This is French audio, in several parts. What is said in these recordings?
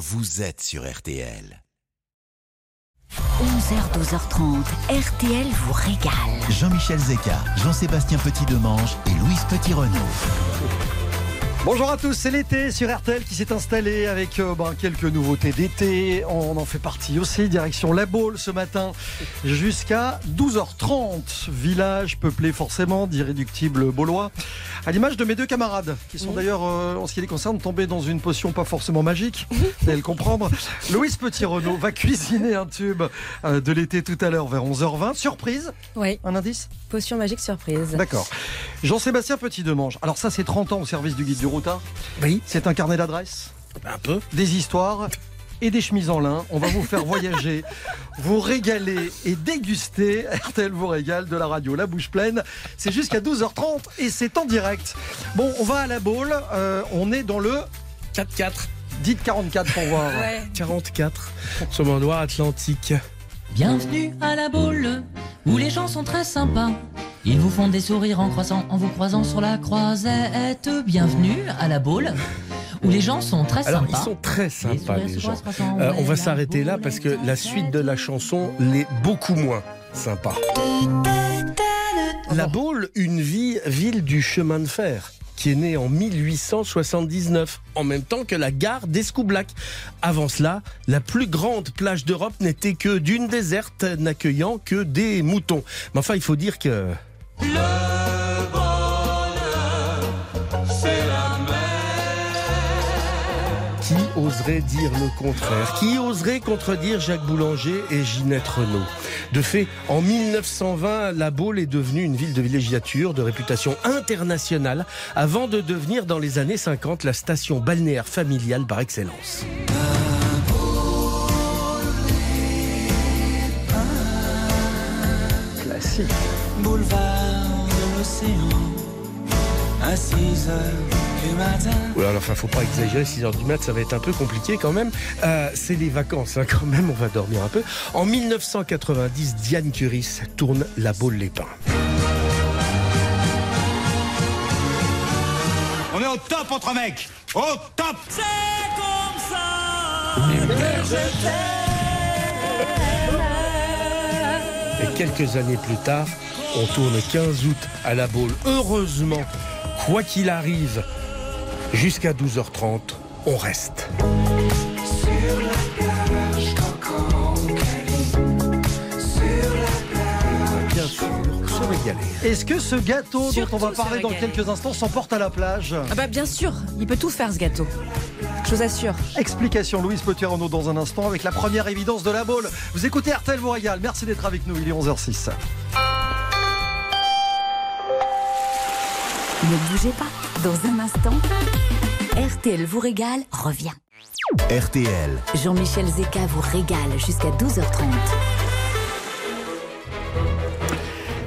vous êtes sur RTL. 11h, 12h30, RTL vous régale. Jean-Michel Zeka, Jean-Sébastien Petit-Demange et Louise Petit-Renault. Bonjour à tous, c'est l'été sur RTL qui s'est installé avec euh, ben, quelques nouveautés d'été. On en fait partie aussi, direction La Baule ce matin jusqu'à 12h30. Village peuplé forcément d'irréductibles Baulois. À l'image de mes deux camarades, qui sont d'ailleurs, euh, en ce qui les concerne, tombés dans une potion pas forcément magique. Vous allez le comprendre. Louise Petit-Renault va cuisiner un tube euh, de l'été tout à l'heure vers 11h20. Surprise? Oui, Un indice? Potion magique surprise. D'accord. Jean-Sébastien Petit-Demange. Alors ça, c'est 30 ans au service du guide Oui, C'est un carnet d'adresses, un peu. des histoires et des chemises en lin. On va vous faire voyager, vous régaler et déguster. RTL vous régale de la radio La Bouche Pleine. C'est jusqu'à 12h30 et c'est en direct. Bon, on va à la boule. Euh, on est dans le 4-4, dites 44 pour voir. Ouais. 44, sur mon doigt atlantique. Bienvenue à la boule, où les gens sont très sympas. Ils vous font des sourires en croissant, en vous croisant sur la croisette. Bienvenue à la boule, où les gens sont très Alors, sympas. ils sont très sympas, les gens. croisant, Euh, on va s'arrêter là parce que la suite de la chanson l'est beaucoup moins sympa. La Baule, une vie, ville du chemin de fer qui est née en 1879, en même temps que la gare d'Escoublac. Avant cela, la plus grande plage d'Europe n'était que d'une déserte, n'accueillant que des moutons. Mais enfin, il faut dire que... oserait dire le contraire Qui oserait contredire Jacques Boulanger et Ginette Renault De fait, en 1920, La Baule est devenue une ville de villégiature de réputation internationale avant de devenir dans les années 50 la station balnéaire familiale par excellence. Classique. boulevard de l'océan à 6 heures du matin. Ouais, alors, enfin, faut pas exagérer, 6h du mat, ça va être un peu compliqué quand même. Euh, c'est les vacances, hein, quand même, on va dormir un peu. En 1990, Diane Curis tourne La Baule les Pins. On est au top entre mecs Au top Et quelques années plus tard, on tourne 15 août à la Baule. Heureusement, quoi qu'il arrive, jusqu'à 12h30, on reste. Bien sûr, se régaler. Est-ce que ce gâteau dont on va parler dans quelques instants s'emporte à la plage Ah bah bien sûr, il peut tout faire ce gâteau. Je vous assure. Explication Louise Petit-Renault dans un instant avec la première évidence de la boule. Vous écoutez RTL vous régale. Merci d'être avec nous. Il est 11h06. Ne bougez pas, dans un instant, RTL vous régale revient. RTL, Jean-Michel Zeka vous régale jusqu'à 12h30.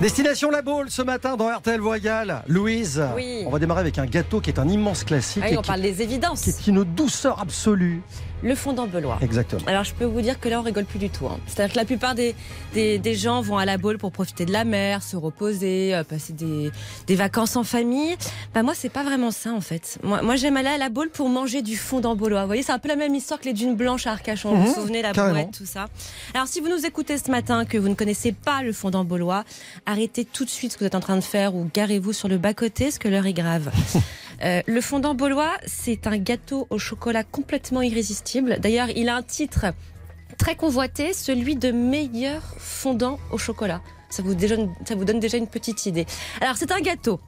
Destination La Baule ce matin dans RTL vous régale. Louise, Oui. on va démarrer avec un gâteau qui est un immense classique Ah oui, et on qui, parle des qui évidences. est une douceur absolue. Le fondant belois. Exactement. Alors je peux vous dire que là on rigole plus du tout. hein. C'est-à-dire que la plupart des, des, des gens vont à la Baule pour profiter de la mer, se reposer, euh, passer des, des vacances en famille. Bah moi c'est pas vraiment ça en fait. Moi, moi j'aime aller à la Baule pour manger du fondant belois. Vous voyez c'est un peu la même histoire que les dunes blanches à Arcachon. Vous Mhm, vous souvenez la brouette tout ça. Alors si vous nous écoutez ce matin que vous ne connaissez pas le fondant belois, arrêtez tout de suite ce que vous êtes en train de faire ou garez-vous sur le bas côté parce que l'heure est grave. Euh, le fondant baulois, c'est un gâteau au chocolat complètement irrésistible. D'ailleurs, il a un titre très convoité, celui de meilleur fondant au chocolat. Ça vous, déjà- ça vous donne déjà une petite idée. Alors, c'est un gâteau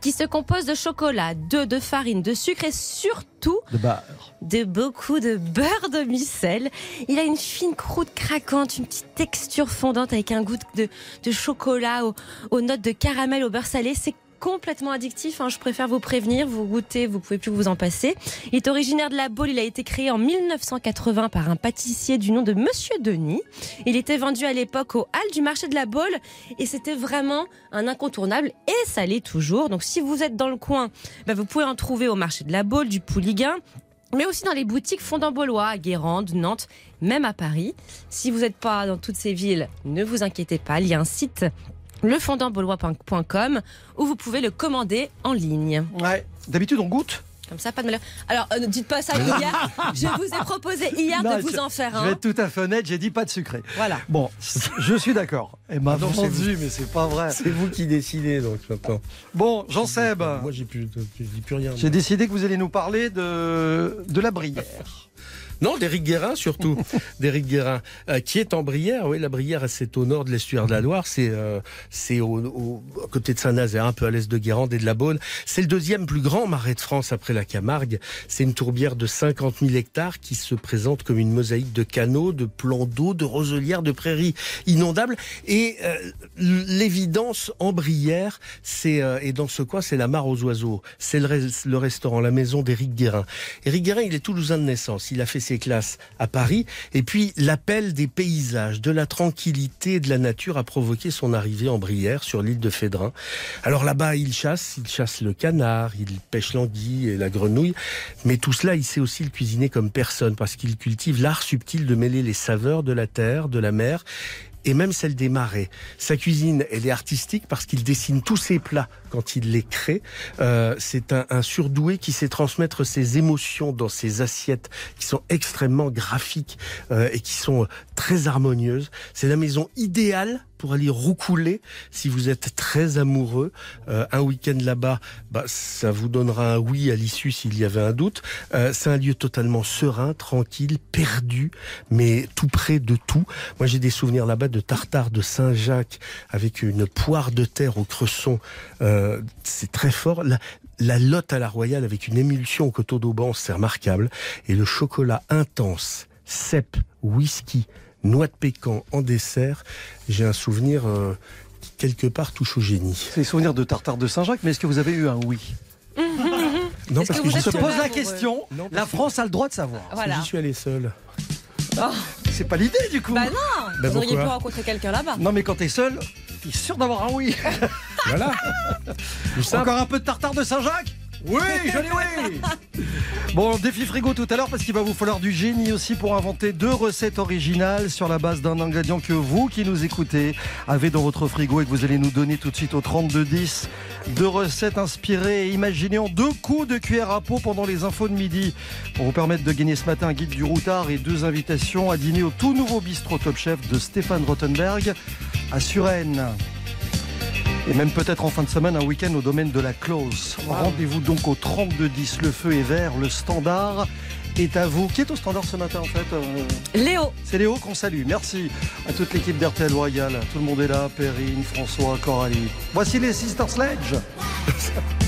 qui se compose de chocolat, d'œufs, de farine, de sucre et surtout De beurre. de beaucoup de beurre de micelle. Il a une fine croûte craquante, une petite texture fondante avec un goût de, de chocolat aux, aux notes de caramel au beurre salé. C'est complètement addictif, hein, je préfère vous prévenir, vous goûtez, vous pouvez plus vous en passer. Il est originaire de la Baule, il a été créé en 1980 par un pâtissier du nom de Monsieur Denis. Il était vendu à l'époque au hall du marché de la Baule et c'était vraiment un incontournable et ça l'est toujours. Donc si vous êtes dans le coin, bah, vous pouvez en trouver au marché de la Baule, du Pouliguen, mais aussi dans les boutiques fondant Baulois, à Guérande, Nantes, même à Paris. Si vous n'êtes pas dans toutes ces villes, ne vous inquiétez pas, il y a un site lefondantbaulois.com où vous pouvez le commander en ligne. Ouais. D'habitude, on goûte Comme ça, pas de malheur. Alors, euh, ne dites pas ça hier. Je vous ai proposé hier Non, de vous je- en faire Je vais un. être tout à fait honnête, j'ai dit pas de sucré. Voilà. Bon, je suis d'accord. Elle m'a Ah vendu, mais c'est pas vrai. C'est vous qui décidez donc maintenant. Bon, Jean-Seb, Moi j'ai plus, je dis plus rien. j'ai décidé que vous allez nous parler de, de la Brière. Non, d'Éric Guérin surtout. D'Éric Guérin, euh, qui est en Brière. Oui, la Brière, c'est au nord de l'estuaire de la Loire. C'est euh, c'est au, au- à côté de Saint-Nazaire, un peu à l'est de Guérande et de la Beaune. C'est le deuxième plus grand marais de France après la Camargue. C'est une tourbière de 50 000 hectares qui se présente comme une mosaïque de canaux, de plans d'eau, de roselières, de prairies inondables. Et euh, l'évidence en Brière, c'est et dans ce coin, c'est la mare aux oiseaux. C'est le, le restaurant, la maison d'Éric Guérin. Éric Guérin, il est toulousain de naissance. Il a fait ses classes à Paris. Et puis, l'appel des paysages, de la tranquillité de la nature a provoqué son arrivée en Brière, sur l'île de Fédrin. Alors là-bas, il chasse. Il chasse le canard, il pêche l'anguille et la grenouille. Mais tout cela, il sait aussi le cuisiner comme personne, parce qu'il cultive l'art subtil de mêler les saveurs de la terre, de la mer et même celle des marais. Sa cuisine, elle est artistique parce qu'il dessine tous ses plats quand il les crée. Euh, c'est un, un surdoué qui sait transmettre ses émotions dans ses assiettes qui sont extrêmement graphiques euh, et qui sont très harmonieuses. C'est la maison idéale pour aller roucouler si vous êtes très amoureux. Euh, un week-end là-bas, bah, ça vous donnera un oui à l'issue s'il y avait un doute. Euh, c'est un lieu totalement serein, tranquille, perdu, mais tout près de tout. Moi, j'ai des souvenirs là-bas de tartare de Saint-Jacques avec une poire de terre au cresson. Euh, c'est très fort. La, la lotte à la royale avec une émulsion au coteau d'Auban, c'est remarquable. Et le chocolat intense, cèpe, whisky, noix de pécan en dessert, j'ai un souvenir euh, qui quelque part touche au génie. C'est les souvenirs de Tartare de Saint-Jacques, mais est-ce que vous avez eu un oui? Non, Est-ce que êtes se pose la question. Non, parce La France a le droit de savoir. Voilà. j'y suis allé seul. C'est pas l'idée du coup. Bah non, Bah vous auriez pu rencontrer quelqu'un là-bas. Non, mais quand t'es seul, t'es sûr d'avoir un oui. Voilà. Encore un peu de tartare de Saint-Jacques? Oui, dis oui Bon, défi frigo tout à l'heure parce qu'il va vous falloir du génie aussi pour inventer deux recettes originales sur la base d'un ingrédient que vous qui nous écoutez avez dans votre frigo et que vous allez nous donner tout de suite au 3210. Deux recettes inspirées et imaginées deux coups de cuillère à peau pendant les infos de midi pour vous permettre de gagner ce matin un guide du routard et deux invitations à dîner au tout nouveau bistrot Top Chef de Stéphane Rottenberg à Suresnes. Et même peut-être en fin de semaine un week-end au domaine de la Close. Rendez-vous donc au 3210, le feu est vert, le standard est à vous. Qui est au standard ce matin en fait Euh, Léo, C'est Léo qu'on salue. Merci à toute l'équipe d'RTL Royal. Tout le monde est là, Perrine, François, Coralie. Voici les Sister Sledge.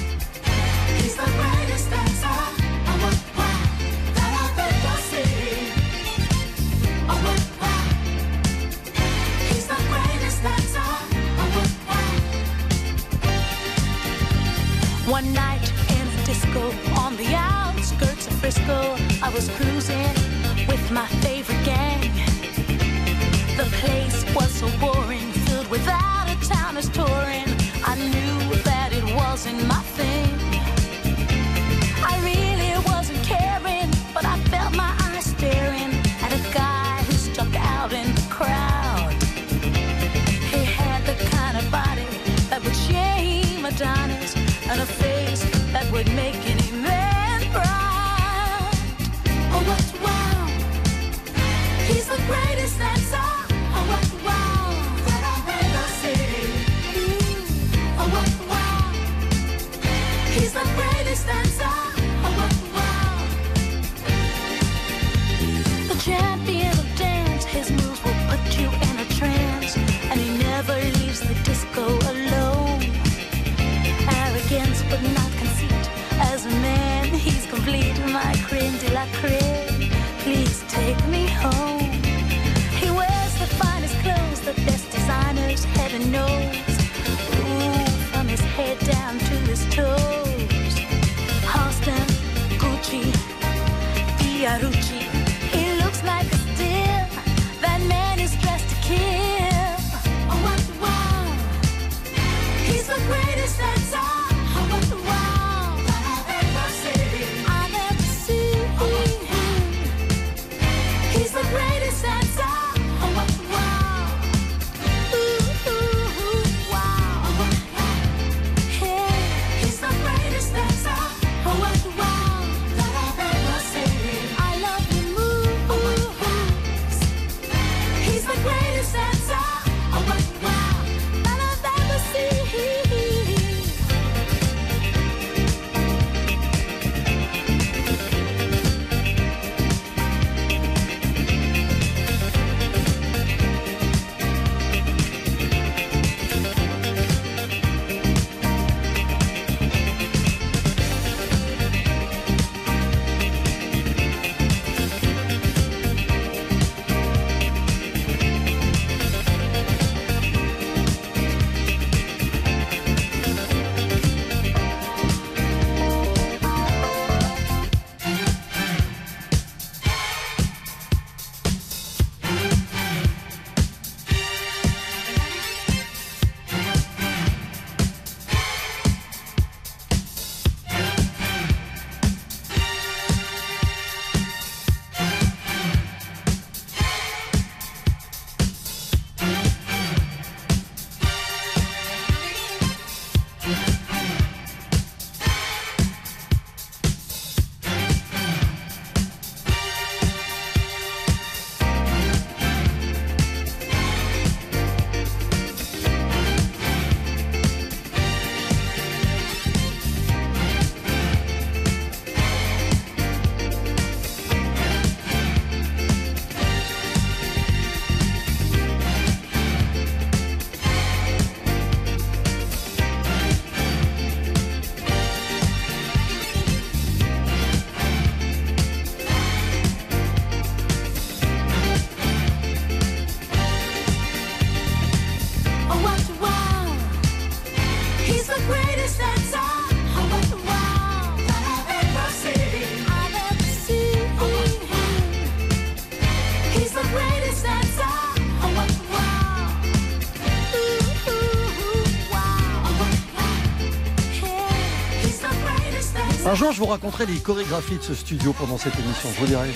Je vous raconterai les chorégraphies de ce studio pendant cette émission, je vous dirai.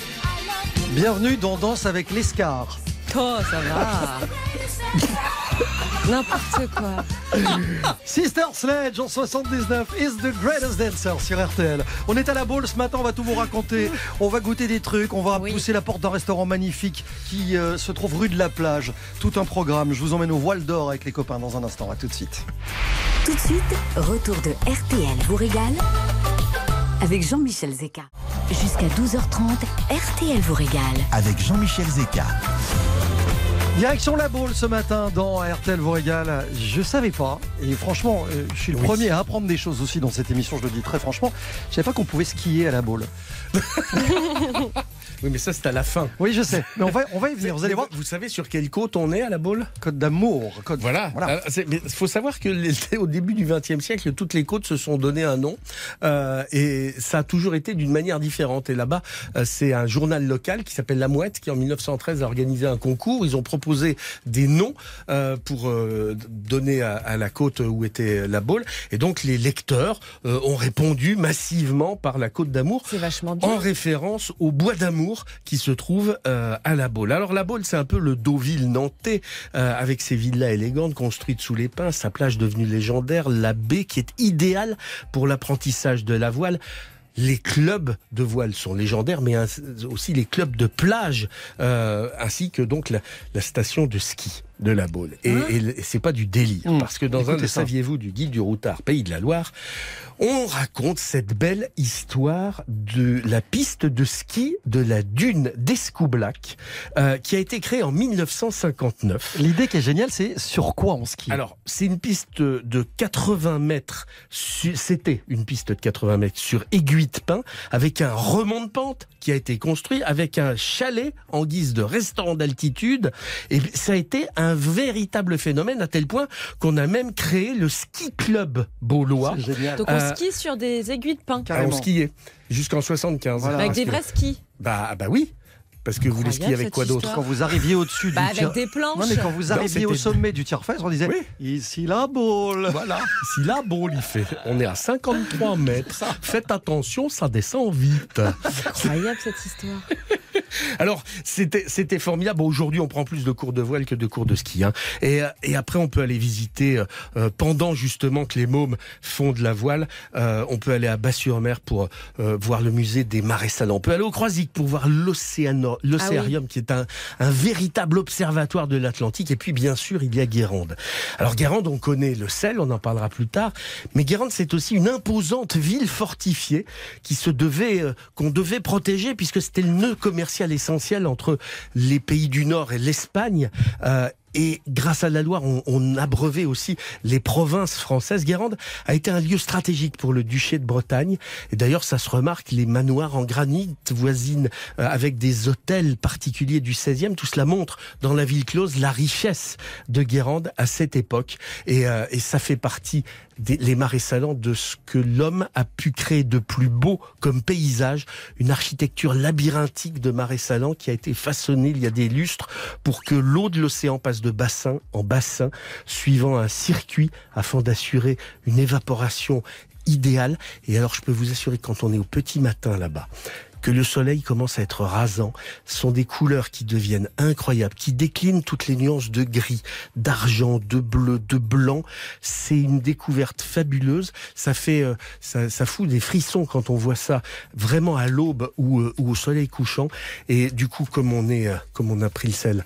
Bienvenue dans Danse avec l'Escar. Oh, ça va. N'importe quoi. Sister Sledge en 79 is the greatest dancer sur RTL. On est à la boule ce matin, on va tout vous raconter. On va goûter des trucs, on va Oui. pousser la porte d'un restaurant magnifique qui euh, se trouve rue de la plage. Tout un programme. Je vous emmène au voile d'or avec les copains dans un instant. À tout de suite. Tout de suite, retour de RTL vous régale avec Jean-Michel Zeka. Jusqu'à 12h30, RTL vous régale. Avec Jean-Michel Zeka. Direction la boule ce matin dans RTL vous régale. Je savais pas, et franchement, euh, je suis le premier à apprendre des choses aussi dans cette émission, je le dis très franchement. Je savais pas qu'on pouvait skier à la boule. Oui, mais ça, c'est à la fin. Oui, je sais, mais on va, on va y venir. Vous allez voir. Vous savez sur quelle côte on est à la boule? Côte d'amour. Côte... Voilà. Mais Il faut savoir que les- au début du XXe siècle, toutes les côtes se sont donné un nom euh, et ça a toujours été d'une manière différente. Et là-bas, euh, c'est un journal local qui s'appelle La Mouette qui, en 1913, a organisé un concours. Ils ont proposé des noms euh, pour euh, donner à, à la côte où était la boule. Et donc, les lecteurs euh, ont répondu massivement par la côte d'amour C'est vachement bien. en référence au bois d'amour qui se trouve euh, à La Baule. Alors La Baule, c'est un peu le Deauville nantais, euh, avec ses villas élégantes construites sous les pins, sa plage devenue légendaire, la baie qui est idéale pour l'apprentissage de la voile. Les clubs de voile sont légendaires, mais aussi les clubs de plage, euh, ainsi que donc la station de ski de la Baule. Et, le- et c'est pas du délire, Mmh. parce que dans un Écoutez de ça. saviez-vous du guide du routard Pays de la Loire, on raconte cette belle histoire de la piste de ski de la dune d'Escoublac, euh, qui a été créée en 1959. L'idée qui est géniale, c'est sur quoi on skie? Alors, c'est une piste de 80 mètres, c'était une piste de 80 mètres sur aiguille de pin, avec un remont de pente qui a été construit, avec un chalet en guise de restaurant d'altitude. Et ça a été un véritable phénomène, à tel point qu'on a même créé le ski club beaulois. Donc on Euh, skie sur des aiguilles de pin. Ah, on skiait jusqu'en 75. Voilà. Avec des que- vrais skis. Bah, bah oui. Parce que vous voulez skier avec quoi d'autre. Quand vous arriviez au-dessus du Bah, avec tir- des planches. Non, mais quand vous Non, arriviez au sommet du tir-fesse, on disait Oui. ici la boule. Voilà. Si la boule, il fait. On est à 53 mètres. Faites attention, ça descend vite. Incroyable cette histoire. Alors, c'était c'était formidable. Bon, Aujourd'hui, on prend plus de cours de voile que de cours de ski. hein. Et, euh, et après, on peut aller visiter, euh, euh, pendant justement que les mômes font de la voile, euh, on peut aller à Bas-sur-Mer pour euh, voir le musée des marais salants. On peut aller au Croisic pour voir l'océano- l'océarium, qui est un, un véritable observatoire de l'Atlantique. Et puis, bien sûr, il y a Guérande. Alors, Guérande, on connaît le sel, on en parlera plus tard. Mais Guérande, c'est aussi une imposante ville fortifiée qui se devait, euh, qu'on devait protéger puisque c'était le nœud commercial essentiel entre les pays du Nord et l'Espagne. Euh, et grâce à la Loire, on, on abreuvait aussi les provinces françaises. Guérande a été un lieu stratégique pour le duché de Bretagne. Et d'ailleurs, ça se remarque, les manoirs en granit voisinent euh, avec des hôtels particuliers du 16e. Tout cela montre dans la ville close la richesse de Guérande à cette époque. Et, euh, et ça fait partie des les marais salants de ce que l'homme a pu créer de plus beau comme paysage, une architecture labyrinthique de marais salants qui a été façonnée il y a des lustres pour que l'eau de l'océan passe de bassin en bassin, suivant un circuit afin d'assurer une évaporation idéale. Et alors, je peux vous assurer quand on est au petit matin là-bas, que le soleil commence à être rasant, ce sont des couleurs qui deviennent incroyables, qui déclinent toutes les nuances de gris, d'argent, de bleu, de blanc. C'est une découverte fabuleuse. Ça fait, euh, ça, ça fout des frissons quand on voit ça vraiment à l'aube ou, euh, ou au soleil couchant. Et du coup, comme on est, euh, comme on a pris le sel,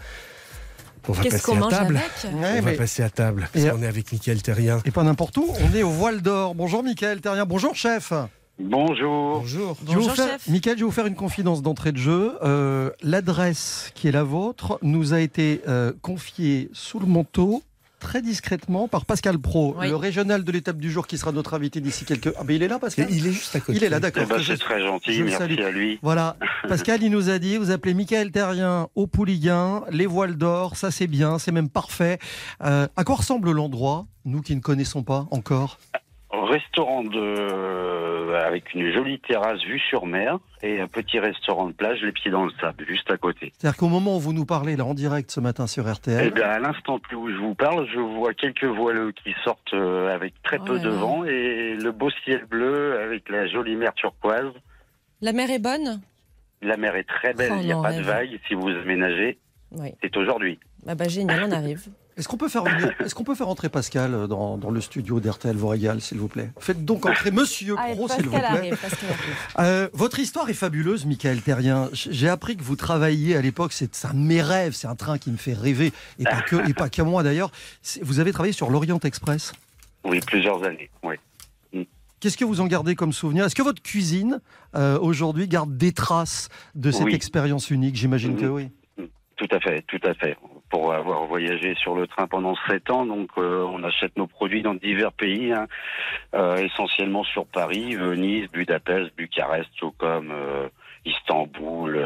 on va Qu'est-ce passer qu'on à mange table. avec Ouais, on va passer à table parce qu'on est avec Mickaël Terrien. Et pas n'importe où, on est au voile d'or. Bonjour Michael Terrien, bonjour chef. Bonjour. Bonjour. Je Bonjour, faire- chef. Michael, je vais vous faire une confidence d'entrée de jeu. Euh, L'adresse qui est la vôtre nous a été euh, confiée sous le manteau très discrètement par Pascal Pro, Oui. le régional de l'étape du jour qui sera notre invité d'ici quelques... Ah ben il est là Pascal Il est juste à côté. Il est là, Eh d'accord. ben, Je- c'est très gentil, merci salue. à lui. Voilà, Pascal, il nous a dit, vous appelez Michael Terrien au Pouliguen, les voiles d'or, ça c'est bien, c'est même parfait. Euh, à quoi ressemble l'endroit, nous qui ne connaissons pas encore? Restaurant de avec une jolie terrasse vue sur mer et un petit restaurant de plage, les pieds dans le sable, juste à côté. C'est-à-dire qu'au moment où vous nous parlez là en direct ce matin sur Eh RTL, bien, à l'instant où je vous parle, je vois quelques voileux qui sortent euh, avec très Oh peu là de là. vent et le beau ciel bleu avec la jolie mer turquoise. La mer est bonne? La mer est très belle, Oh il n'y a non, pas de vagues. Si vous aménagez, Oui. c'est aujourd'hui. Ah bah génial, on arrive. Est-ce qu'on peut faire venir- est-ce qu'on peut faire entrer Pascal euh, dans, dans le studio d'RTL vous régale, s'il vous plaît? Faites donc entrer Monsieur Pro, s'il vous plaît. arrive. Euh, votre histoire est fabuleuse, Michael Terrien. J'ai appris que vous travailliez à l'époque, c'est un de mes rêves, c'est un train qui me fait rêver, et pas que, et pas qu'à moi d'ailleurs. Vous avez travaillé sur l'Orient Express? Oui, plusieurs années. Oui. Qu'est-ce que vous en gardez comme souvenir? Est-ce que votre cuisine, euh, aujourd'hui, garde des traces de cette Oui. expérience unique? J'imagine que oui. Tout à fait, tout à fait. Pour avoir voyagé sur le train pendant sept ans, donc euh, on achète nos produits dans divers pays, hein, euh, essentiellement sur Paris, Venise, Budapest, Bucarest, Stockholm, euh, Istanbul,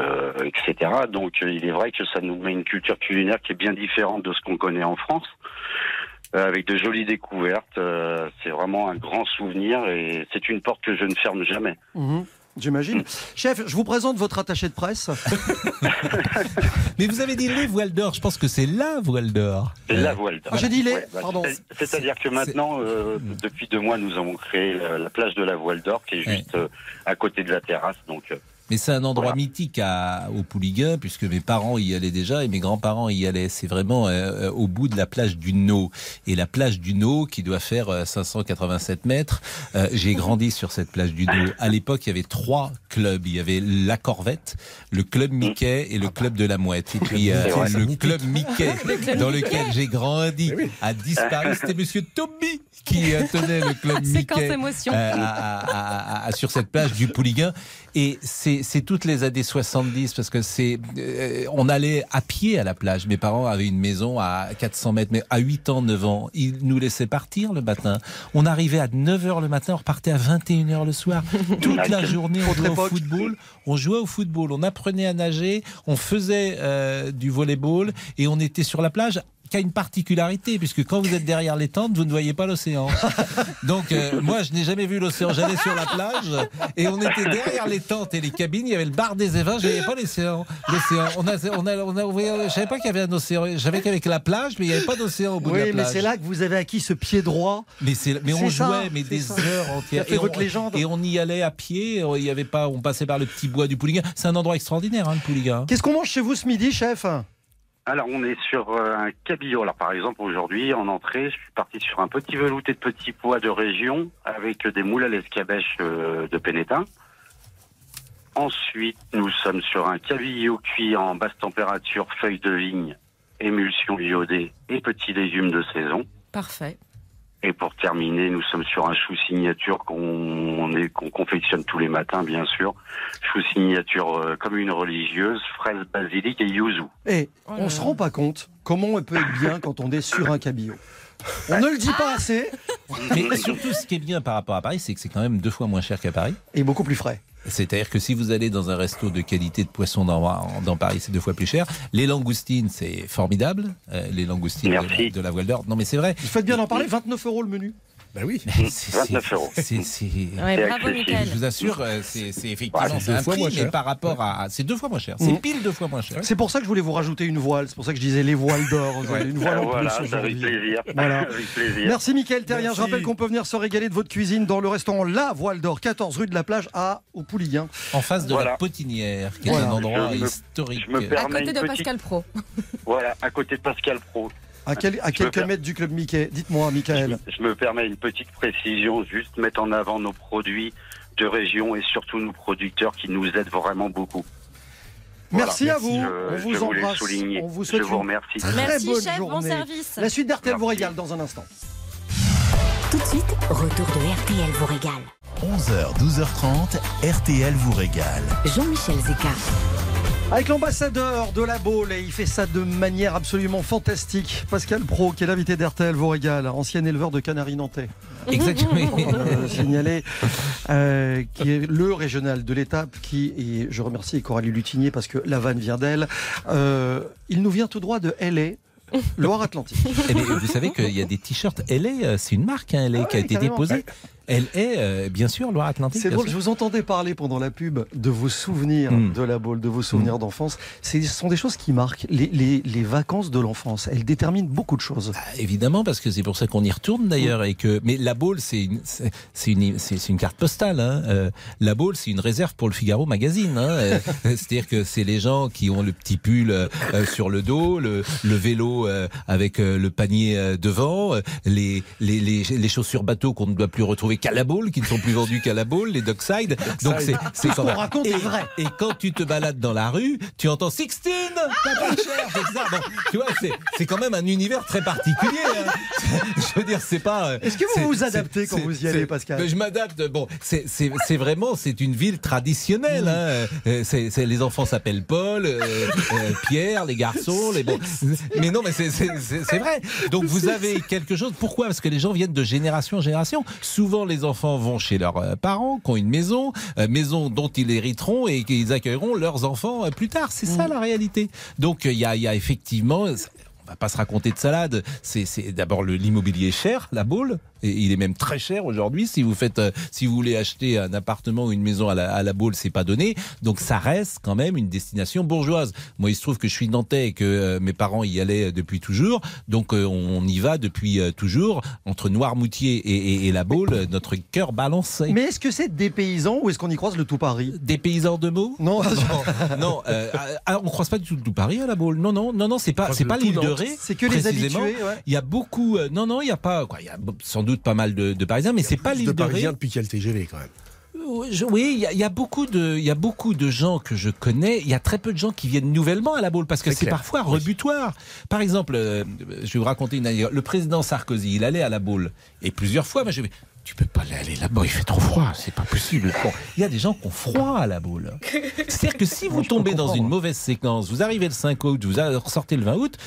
etc. Donc il est vrai que ça nous met une culture culinaire qui est bien différente de ce qu'on connaît en France, avec de jolies découvertes. c'est vraiment un grand souvenir et c'est une porte que je ne ferme jamais. Mhm. J'imagine. Chef, je vous présente votre attaché de presse. Mais vous avez dit les voiles d'or, je pense que c'est la voile d'or. C'est la voile d'or. Ah, j'ai dit les, Ouais, bah, pardon. c'est- C'est-à-dire que maintenant, euh, depuis deux mois, nous avons créé la plage de la voile d'or qui est Ouais. juste euh, à côté de la terrasse. Donc, euh, Mais c'est un endroit Voilà. mythique à, au Pouliguen, puisque mes parents y allaient déjà et mes grands-parents y allaient. C'est vraiment euh, au bout de la plage du Nau. Et la plage du Nau, qui doit faire euh, 587 mètres, euh, j'ai grandi sur cette plage du Nau. À l'époque, il y avait trois clubs. Il y avait la Corvette, le club Mickey et le club de la Mouette. Et puis euh, le club Mickey, dans lequel j'ai grandi, a disparu. C'était monsieur Toby qui euh, tenait le club Séquence Mickey émotion. euh, à- à- à- à- sur cette plage du Pouliguen. Et c'est toutes les années 70 parce que c'est euh, on allait à pied à la plage. Mes parents avaient une maison à 400 mètres, mais à 8 ans, 9 ans, ils nous laissaient partir le matin. On arrivait à 9 heures le matin, on repartait à 21 heures le soir. Toute la journée, on jouait au football. On jouait au football, on apprenait à nager, on faisait euh, du volleyball et on était sur la plage qui a une particularité, puisque quand vous êtes derrière les tentes, vous ne voyez pas l'océan. Donc, euh, moi, je n'ai jamais vu l'océan. J'allais sur la plage et on était derrière les tentes et les cabines. Il y avait le bar des Évins. Je voyais pas l'océan. L'océan. On a, on a, on a, on voyait- je savais pas qu'il y avait un océan. Je savais qu'avec la plage, mais il n'y avait pas d'océan au bout de la Oui, mais plage. c'est là que vous avez acquis ce pied droit. Mais, c'est- mais on ça, jouait mais des ça. heures entières. Et on, légende. et on y allait à pied. Il y avait pas, on passait par le petit bois du Pouliguen. C'est un endroit extraordinaire, hein, le Pouliguen. Qu'est-ce qu'on mange chez vous ce midi, chef? Alors, on est sur euh, un cabillaud. Alors, par exemple, aujourd'hui, en entrée, je suis parti sur un petit velouté de petits pois de région avec des moules à l'escabèche euh, de Pénétin. Ensuite, nous sommes sur un cabillaud cuit en basse température, feuilles de vigne, émulsion iodée et petits légumes de saison. Parfait. Et pour terminer, nous sommes sur un chou signature qu'on est- qu'on confectionne tous les matins, bien sûr. Chou signature euh, comme une religieuse, fraise basilic et yuzu. Et Oh là on se rend pas compte comment on peut être bien quand on est sur un cabillaud. On ne le dit pas assez Mais surtout, ce qui est bien par rapport à Paris, c'est que c'est quand même deux fois moins cher qu'à Paris. et beaucoup plus frais. C'est-à-dire que si vous allez dans un resto de qualité de poisson dans, dans Paris, c'est deux fois plus cher. Les langoustines, c'est formidable. Euh, les langoustines de la, Merci. de la voile d'or. Non, mais c'est vrai. Vous faites bien d'en parler, 29 euros le menu. Ben oui. C'est- c'est- 29 euros. c'est- Ouais. Je vous assure, euh, c'est effectivement Ouais, c'est deux un fois prix, moins mais cher. par rapport à c'est deux fois moins cher. C'est Mhm. pile deux fois moins cher. C'est pour ça que je voulais vous rajouter une voile. C'est pour ça que je disais les voiles d'or. Une voile en voilà, plus avec aujourd'hui. plaisir. Voilà. avec plaisir. Merci Mickaël Terrien. Je rappelle qu'on peut venir se régaler de votre cuisine dans le restaurant La Voile d'Or, 14 rue de la Plage à au Pouliguen. En face de Voilà. la Potinière, qui est un endroit Je me- historique. je me À côté de Pascal Pro. Voilà, à côté de Pascal Pro. À, quel- à Je quelques mètres du club Mickey? Dites-moi, Michael. Je me permets une petite précision, juste mettre en avant nos produits de région et surtout nos producteurs qui nous aident vraiment beaucoup. Voilà. Merci à vous. Je, On je vous voulais embrasse. souligner. On vous je vous une remercie. très Merci, bonne chef. Bon journée. service. La suite d'RTL vous régale dans un instant. Tout de suite, retour de RTL vous régale. 11h, 12h30, RTL vous régale. Jean-Michel Zeka. Avec l'ambassadeur de la Baule, et il fait ça de manière absolument fantastique. Pascal Pro, qui est l'invité d'RTL vous régale, ancien éleveur de canaris nantais. Exactement. euh, signalé, euh, qui est le régional de l'étape, qui, et je remercie Coralie Lutinier parce que la vanne vient d'elle, euh, il nous vient tout droit de LA. Loire-Atlantique. Eh vous savez qu'il y a des t-shirts LA, c'est une marque hein, LA qui a été carrément. déposée. Elle est, euh, bien sûr, Loire-Atlantique. C'est drôle, sûr. je vous entendais parler pendant la pub de vos souvenirs Mm. de la boule, de vos souvenirs d'enfance. C'est- Ce sont des choses qui marquent. Les, les- les vacances de l'enfance, elles déterminent beaucoup de choses. Évidemment, parce que c'est pour ça qu'on y retourne d'ailleurs. Et que, mais la Baule, c'est une, une, une carte postale. Hein. Euh, la Baule, c'est une réserve pour le Figaro magazine. Hein. Euh, C'est-à-dire que c'est les gens qui ont le petit pull euh, sur le dos, le, le vélo avec le panier devant, les, les, les, les chaussures bateau qu'on ne doit plus retrouver qu'à la Baule, qui ne sont plus vendues qu'à la Baule, les Dockside. Donc c'est c'est quand même- raconte est et, vrai. et quand tu te balades dans la rue, tu entends Sixteen, pas cher, c'est ça. Bon, tu vois, c'est c'est quand même un univers très particulier. hein. Je veux dire, c'est pas. euh, Est-ce que vous c'est- vous adaptez c'est- quand c'est- vous y allez, c'est- Pascal Mais Je m'adapte. Bon, c'est c'est- c'est vraiment, c'est une ville traditionnelle. hein. Euh, c'est- c'est- les enfants s'appellent Paul, euh, euh, Pierre, les garçons, les bon. Mais non, mais c'est c'est- c'est- c'est vrai. Donc vous avez quelque chose. Pourquoi? Parce que les gens viennent de génération en génération. Souvent, les enfants vont chez leurs euh, parents, qui ont une maison, euh, maison dont ils hériteront et qu'ils accueilleront leurs enfants euh, plus tard. C'est ça la réalité. Donc il y a, il y a effectivement. On va pas se raconter de salade. C'est d'abord l'immobilier cher, la boule. Et il est même très cher aujourd'hui. Si vous faites, euh, si vous voulez acheter un appartement ou une maison à la, à la Baule, c'est pas donné. Donc ça reste quand même une destination bourgeoise. Moi, il se trouve que je suis nantais et que euh, mes parents y allaient euh, depuis toujours. Donc euh, on y va depuis euh, toujours. Entre Noirmoutier et, et- et la Baule, notre cœur balance. Mais est-ce que c'est des paysans ou est-ce qu'on y croise le tout Paris? Des paysans de mots? Non, non, non euh, ah, on croise pas du tout tout Paris à la Baule. Non, non, non, non, c'est pas, c'est le pas l'île de. Ré. C'est que les habitués, ouais. Il y a beaucoup, euh, non, non, il y a pas, quoi, il y a sans doute pas mal de, de Parisiens, mais c'est pas l'île de de, Ré. Depuis qu'il y a le TGV quand même. Oui, je- Oui, il y, a- il y a beaucoup de, il y a beaucoup de gens que je connais. Il y a très peu de gens qui viennent nouvellement à la Baule parce que C'est parfois rebutoire. Par exemple, euh, je vais vous raconter une anecdote. Le président Sarkozy, il allait à la Baule et plusieurs fois, moi je vais. Tu peux pas aller là-bas, il fait trop froid, c'est pas possible. Bon, il y a des gens qui ont froid à la boule. C'est-à-dire que si vous tombez dans une mauvaise séquence, vous arrivez le 5 août, vous ressortez le 20 août,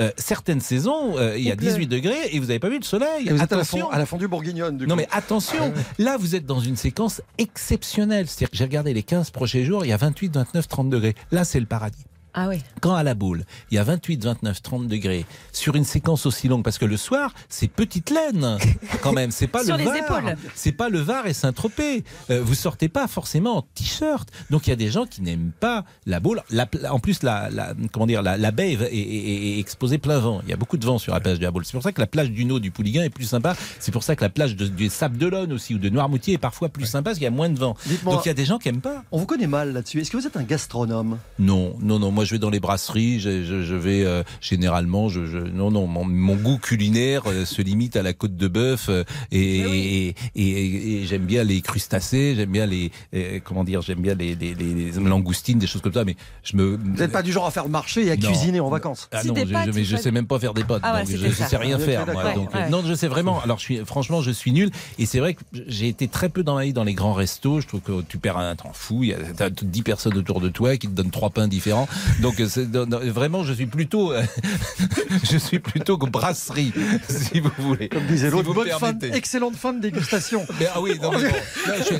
euh, certaines saisons, euh, il y a Il pleut. 18 degrés et vous n'avez pas vu le soleil. Et vous êtes à la, Attention. fond- à la fondue bourguignonne, du Non coup. mais attention, là vous êtes dans une séquence exceptionnelle. C'est-à-dire que j'ai regardé les 15 prochains jours, il y a 28, 29, 30 degrés. Là c'est le paradis. Ah oui. Quand à la boule, il y a 28, 29, 30 degrés sur une séquence aussi longue, parce que le soir, c'est petite laine quand même. C'est pas Sur le les Var. C'est pas le Var et Saint-Tropez. Euh, vous sortez pas forcément en t-shirt. Donc il y a des gens qui n'aiment pas la boule. La- en plus, la, la- comment dire, la, la baie est, est- est- est exposée plein vent. Il y a beaucoup de vent sur la plage de la boule. C'est pour ça que la plage du Nord du Pouliguen est plus sympa. C'est pour ça que la plage de, du Sable d'Olonne aussi ou de Noirmoutier est parfois plus sympa parce qu'il y a moins de vent. Donc il y a des gens qui aiment pas. On vous connaît mal là-dessus. Est-ce que vous êtes un gastronome? Non, non, non. Moi, je vais dans les brasseries. Je, je- je vais euh, généralement. Je, je- non, non. Mon, mon goût culinaire euh, se limite à la côte de bœuf euh, et, et, et- et j'aime bien les crustacés. J'aime bien les euh, comment dire. J'aime bien les, les, les- les langoustines, des choses comme ça. Mais je me. Vous n'êtes pas du genre à faire le marché et à Non. cuisiner en vacances Ah non, je, pâtes, je- mais je sais même pas faire des pâtes. Ah ouais, donc je c'était sais rien faire. moi, Ouais, donc, ouais. non, je sais vraiment. Alors, je suis, franchement, je suis nul. Et c'est vrai que j'ai été très peu dans vie dans les grands restos. Je trouve que tu perds un temps fou. Il y a t'as 10 personnes autour de toi qui te donnent trois pains différents. Donc, euh, c'est- non, non, vraiment, je suis plutôt, euh, je suis plutôt que brasserie, si vous voulez. Comme disait Si l'autre, permettez. excellente fin de dégustation. Mais, ah oui, non, mais bon.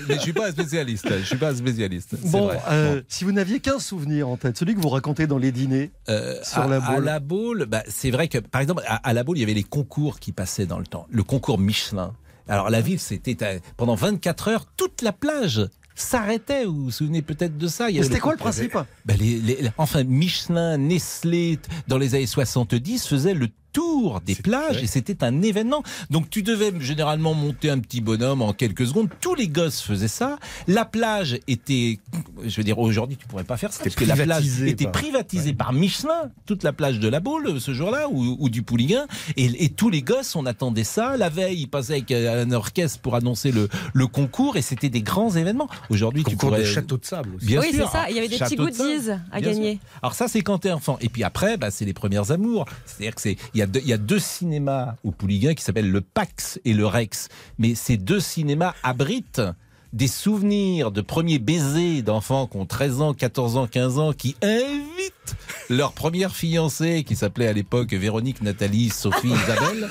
Je, je suis pas un spécialiste. Je suis pas un spécialiste. c'est Bon, euh, si vous n'aviez qu'un souvenir en tête, celui que vous racontez dans les dîners, Euh, Sur à, la à Baule. la Baule, bah, c'est vrai que, par exemple, à, à la Baule, il y avait les concours qui passaient dans le temps. Le concours Michelin. Alors, la ville, c'était euh, pendant 24 heures, toute la plage s'arrêtait. Vous vous souvenez peut-être de ça c'était quoi le principe Bah, les- les- Enfin, Michelin, Nestlé, dans les années 70, faisaient le tour des plages et c'était un événement. Donc tu devais généralement monter un petit bonhomme en quelques secondes. Tous les gosses faisaient ça. La plage était, je veux dire, aujourd'hui tu pourrais pas faire ça parce que la plage était par- privatisée par Michelin, toute la plage de la Baule ce jour-là ou, ou du Pouliguen. Et, et tous les gosses, on attendait ça. La veille, ils passaient avec euh, un orchestre pour annoncer le, le concours et c'était des grands événements. Aujourd'hui, tu Concours pourrais de château de sable aussi. Bien oui, c'est ça. Il y avait des petits Château de goodies à Bien gagner. sûr. Alors ça, c'est quand t'es enfant. Et puis après, bah, c'est les premières amours. C'est-à-dire que c'est, il y a il y a deux cinémas au Pouliguen qui s'appellent le Pax et le Rex. Mais ces deux cinémas abritent des souvenirs de premiers baisers d'enfants qui ont 13 ans, 14 ans, 15 ans, qui invitent leur première fiancée, qui s'appelait à l'époque Véronique, Nathalie, Sophie, Isabelle.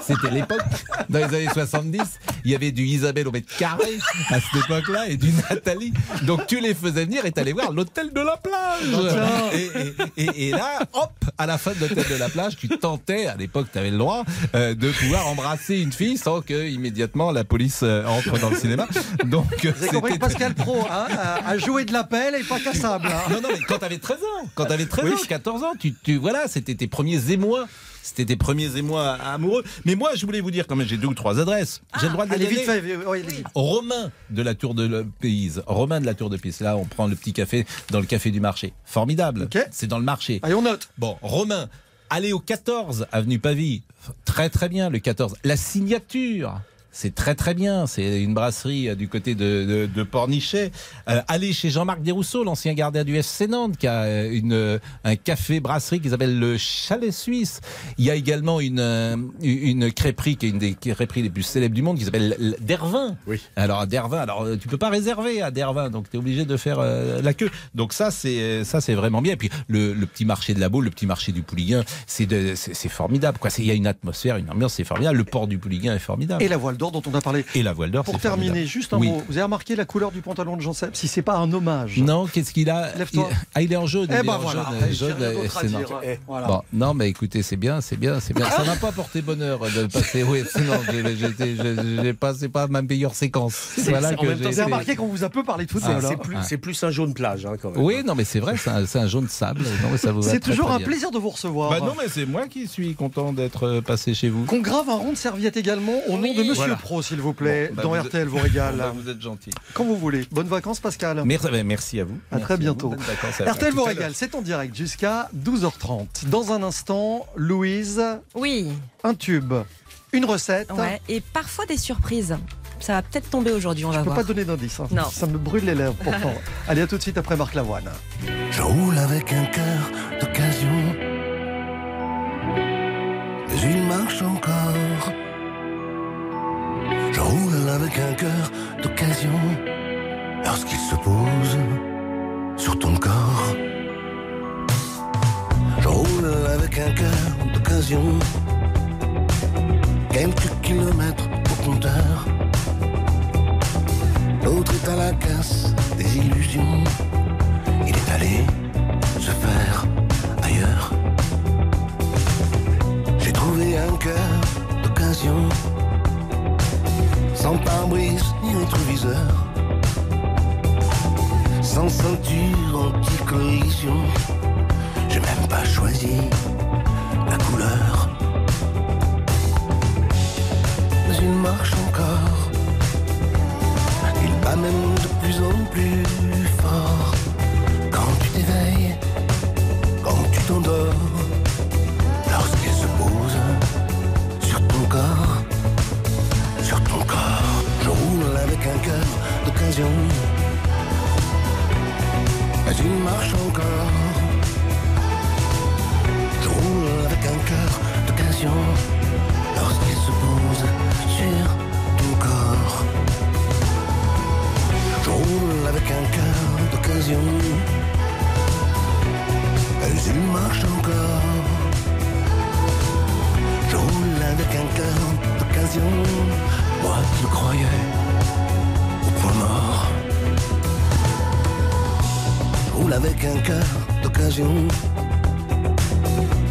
C'était l'époque, dans les années 70. il y avait du Isabelle au mètre carré à cette époque-là et du Nathalie. Donc tu les faisais venir et t'allais voir l'hôtel de la plage. Et, et- et- et là, hop, à la fin de l'hôtel de la plage, tu tentais, à l'époque tu avais le droit, euh, de pouvoir embrasser une fille sans que immédiatement la police euh, entre dans le cinéma. Donc Vous avez compris que c'était- Pascal Pro hein, a, joué de l'appel et pas cassable. hein. non, non, mais quand t'avais 13 ans, quand t'avais 13 ans, 14 ans, tu, tu voilà, c'était tes premiers émois. C'était tes premiers émois amoureux. Mais moi, je voulais vous dire, quand même, j'ai deux ou trois adresses. J'ai le droit de les Allez, vite fait. oui. Romain de la Tour de la Pise. Romain de la Tour de Pise. Là, on prend le petit café dans le café du marché. Formidable. C'est dans le marché. Allez, on note. Bon, Romain, allez au 14, avenue Pavie. Très, très bien, le 14. La signature. C'est très très bien, c'est une brasserie euh, du côté de, de, de Pornichet. Euh, allez chez Jean-Marc Desrousseaux, l'ancien gardien du FC Nantes, qui a euh, une, un café-brasserie qui s'appelle le Chalet Suisse. Il y a également une, une crêperie qui est une des crêperies les plus célèbres du monde qui s'appelle Dervin. Oui. Alors à Dervin, alors tu peux pas réserver à Dervin, donc tu es obligé de faire euh, la queue. Donc ça c'est ça c'est vraiment bien. Et puis le, le petit marché de la Baule, le petit marché du Pouliguen, c'est formidable quoi. Il y a une atmosphère, une ambiance, c'est formidable. Le port du Pouliguen est formidable. Et la voile d'or dont on a parlé. Et la voile d'or. Pour terminer, formidable. juste un Oui. mot. Vous avez remarqué la couleur du pantalon de Jean Seb Si c'est pas un hommage? Non, qu'est-ce qu'il a? Lève-toi. il... Ah, il est en jaune. Eh il est ben en voilà. jaune, Eh, jaune, dire. non. Eh, voilà. Bon, non, mais écoutez, c'est bien, c'est bien, c'est bien. Ça n'a pas porté bonheur de passer. Oui, sinon, j'ai- pas, c'est pas ma meilleure séquence. C'est- Voilà que même temps, j'ai Vous avez remarqué qu'on vous a peu parlé de C'est football. c'est hein plus, Ouais. c'est plus un jaune plage hein, quand même. Oui, non, mais c'est vrai, c'est un, jaune sable. Non, C'est toujours très un bien. plaisir de vous recevoir. Bah non, mais c'est moi qui suis content d'être euh, passé chez vous. Qu'on grave un rond de serviette également au nom de Monsieur Voilà. Pro, s'il vous plaît, Bon, bah, dans vous RTL êtes- vous régale. Bon, bah, vous êtes gentil. Quand vous voulez. Bonnes vacances, Pascal. Merci, bah, merci à vous. À très bientôt. à- RTL vous régale, c'est en direct jusqu'à 12h30. Dans un instant, Louise, Oui, un tube, une recette. ouais. Et parfois des surprises. Ça va peut-être tomber aujourd'hui, on Je va peux voir. pas donner d'indice. hein. Non. Ça me brûle les lèvres pourtant. Allez, à tout de suite après Marc Lavoine. Je roule avec un cœur d'occasion. Mais il marche encore. Avec un cœur d'occasion. Lorsqu'il se pose sur ton corps. Je roule avec un cœur d'occasion. Quelques kilomètres au compteur. L'autre est à la casse des illusions. Il est allé se faire ailleurs. J'ai trouvé un cœur d'occasion, sans pare-brise ni rétroviseur, sans ceinture anti-collision. J'ai même pas choisi la couleur. Mais il marche encore. Il bat même de plus en plus fort. Quand tu t'éveilles, d'occasion. Mais marche encore. Je roule avec un cœur d'occasion lorsqu'il se pose sur ton corps. Je roule avec un cœur d'occasion. Mais il marche encore. Je roule avec un cœur d'occasion. Moi le croyais avec un cœur d'occasion.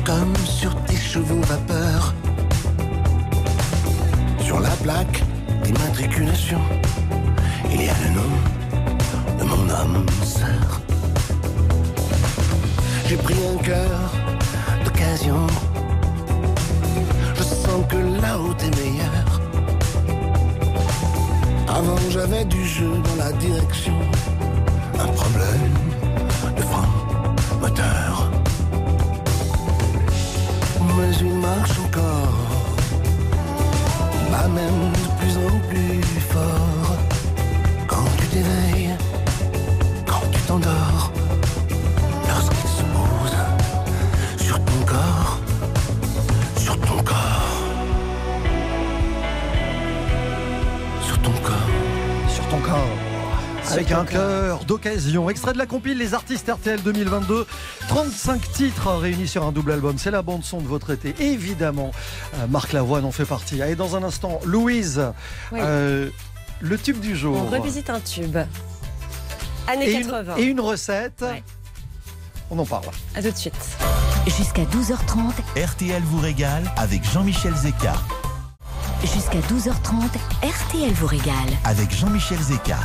Comme sur tes chevaux vapeur. Sur la plaque d'immatriculation, il y a le nom de mon âme sœur. J'ai pris un cœur d'occasion. Je sens que la route est meilleure. Avant j'avais du jeu dans la direction. Un problème moteur. Mais il marche encore. Bah même de plus en plus fort. Quand tu t'éveilles, quand tu t'endors, lorsqu'il se pose sur ton corps, sur ton corps, sur ton corps. Sur ton corps. Avec un cœur d'occasion. Extrait de la compile Les artistes RTL 2022. 35 titres réunis sur un double album. C'est la bande son de votre été. Évidemment, euh, Marc Lavoine en fait partie. Et dans un instant, Louise, Oui. euh, le tube du jour. On revisite un tube. Années et, 80. Une, et une recette. Ouais. On en parle. À tout de suite. Jusqu'à 12h30, RTL vous régale avec Jean-Michel Zeka. Jusqu'à 12h30, RTL vous régale. Avec Jean-Michel Zeka.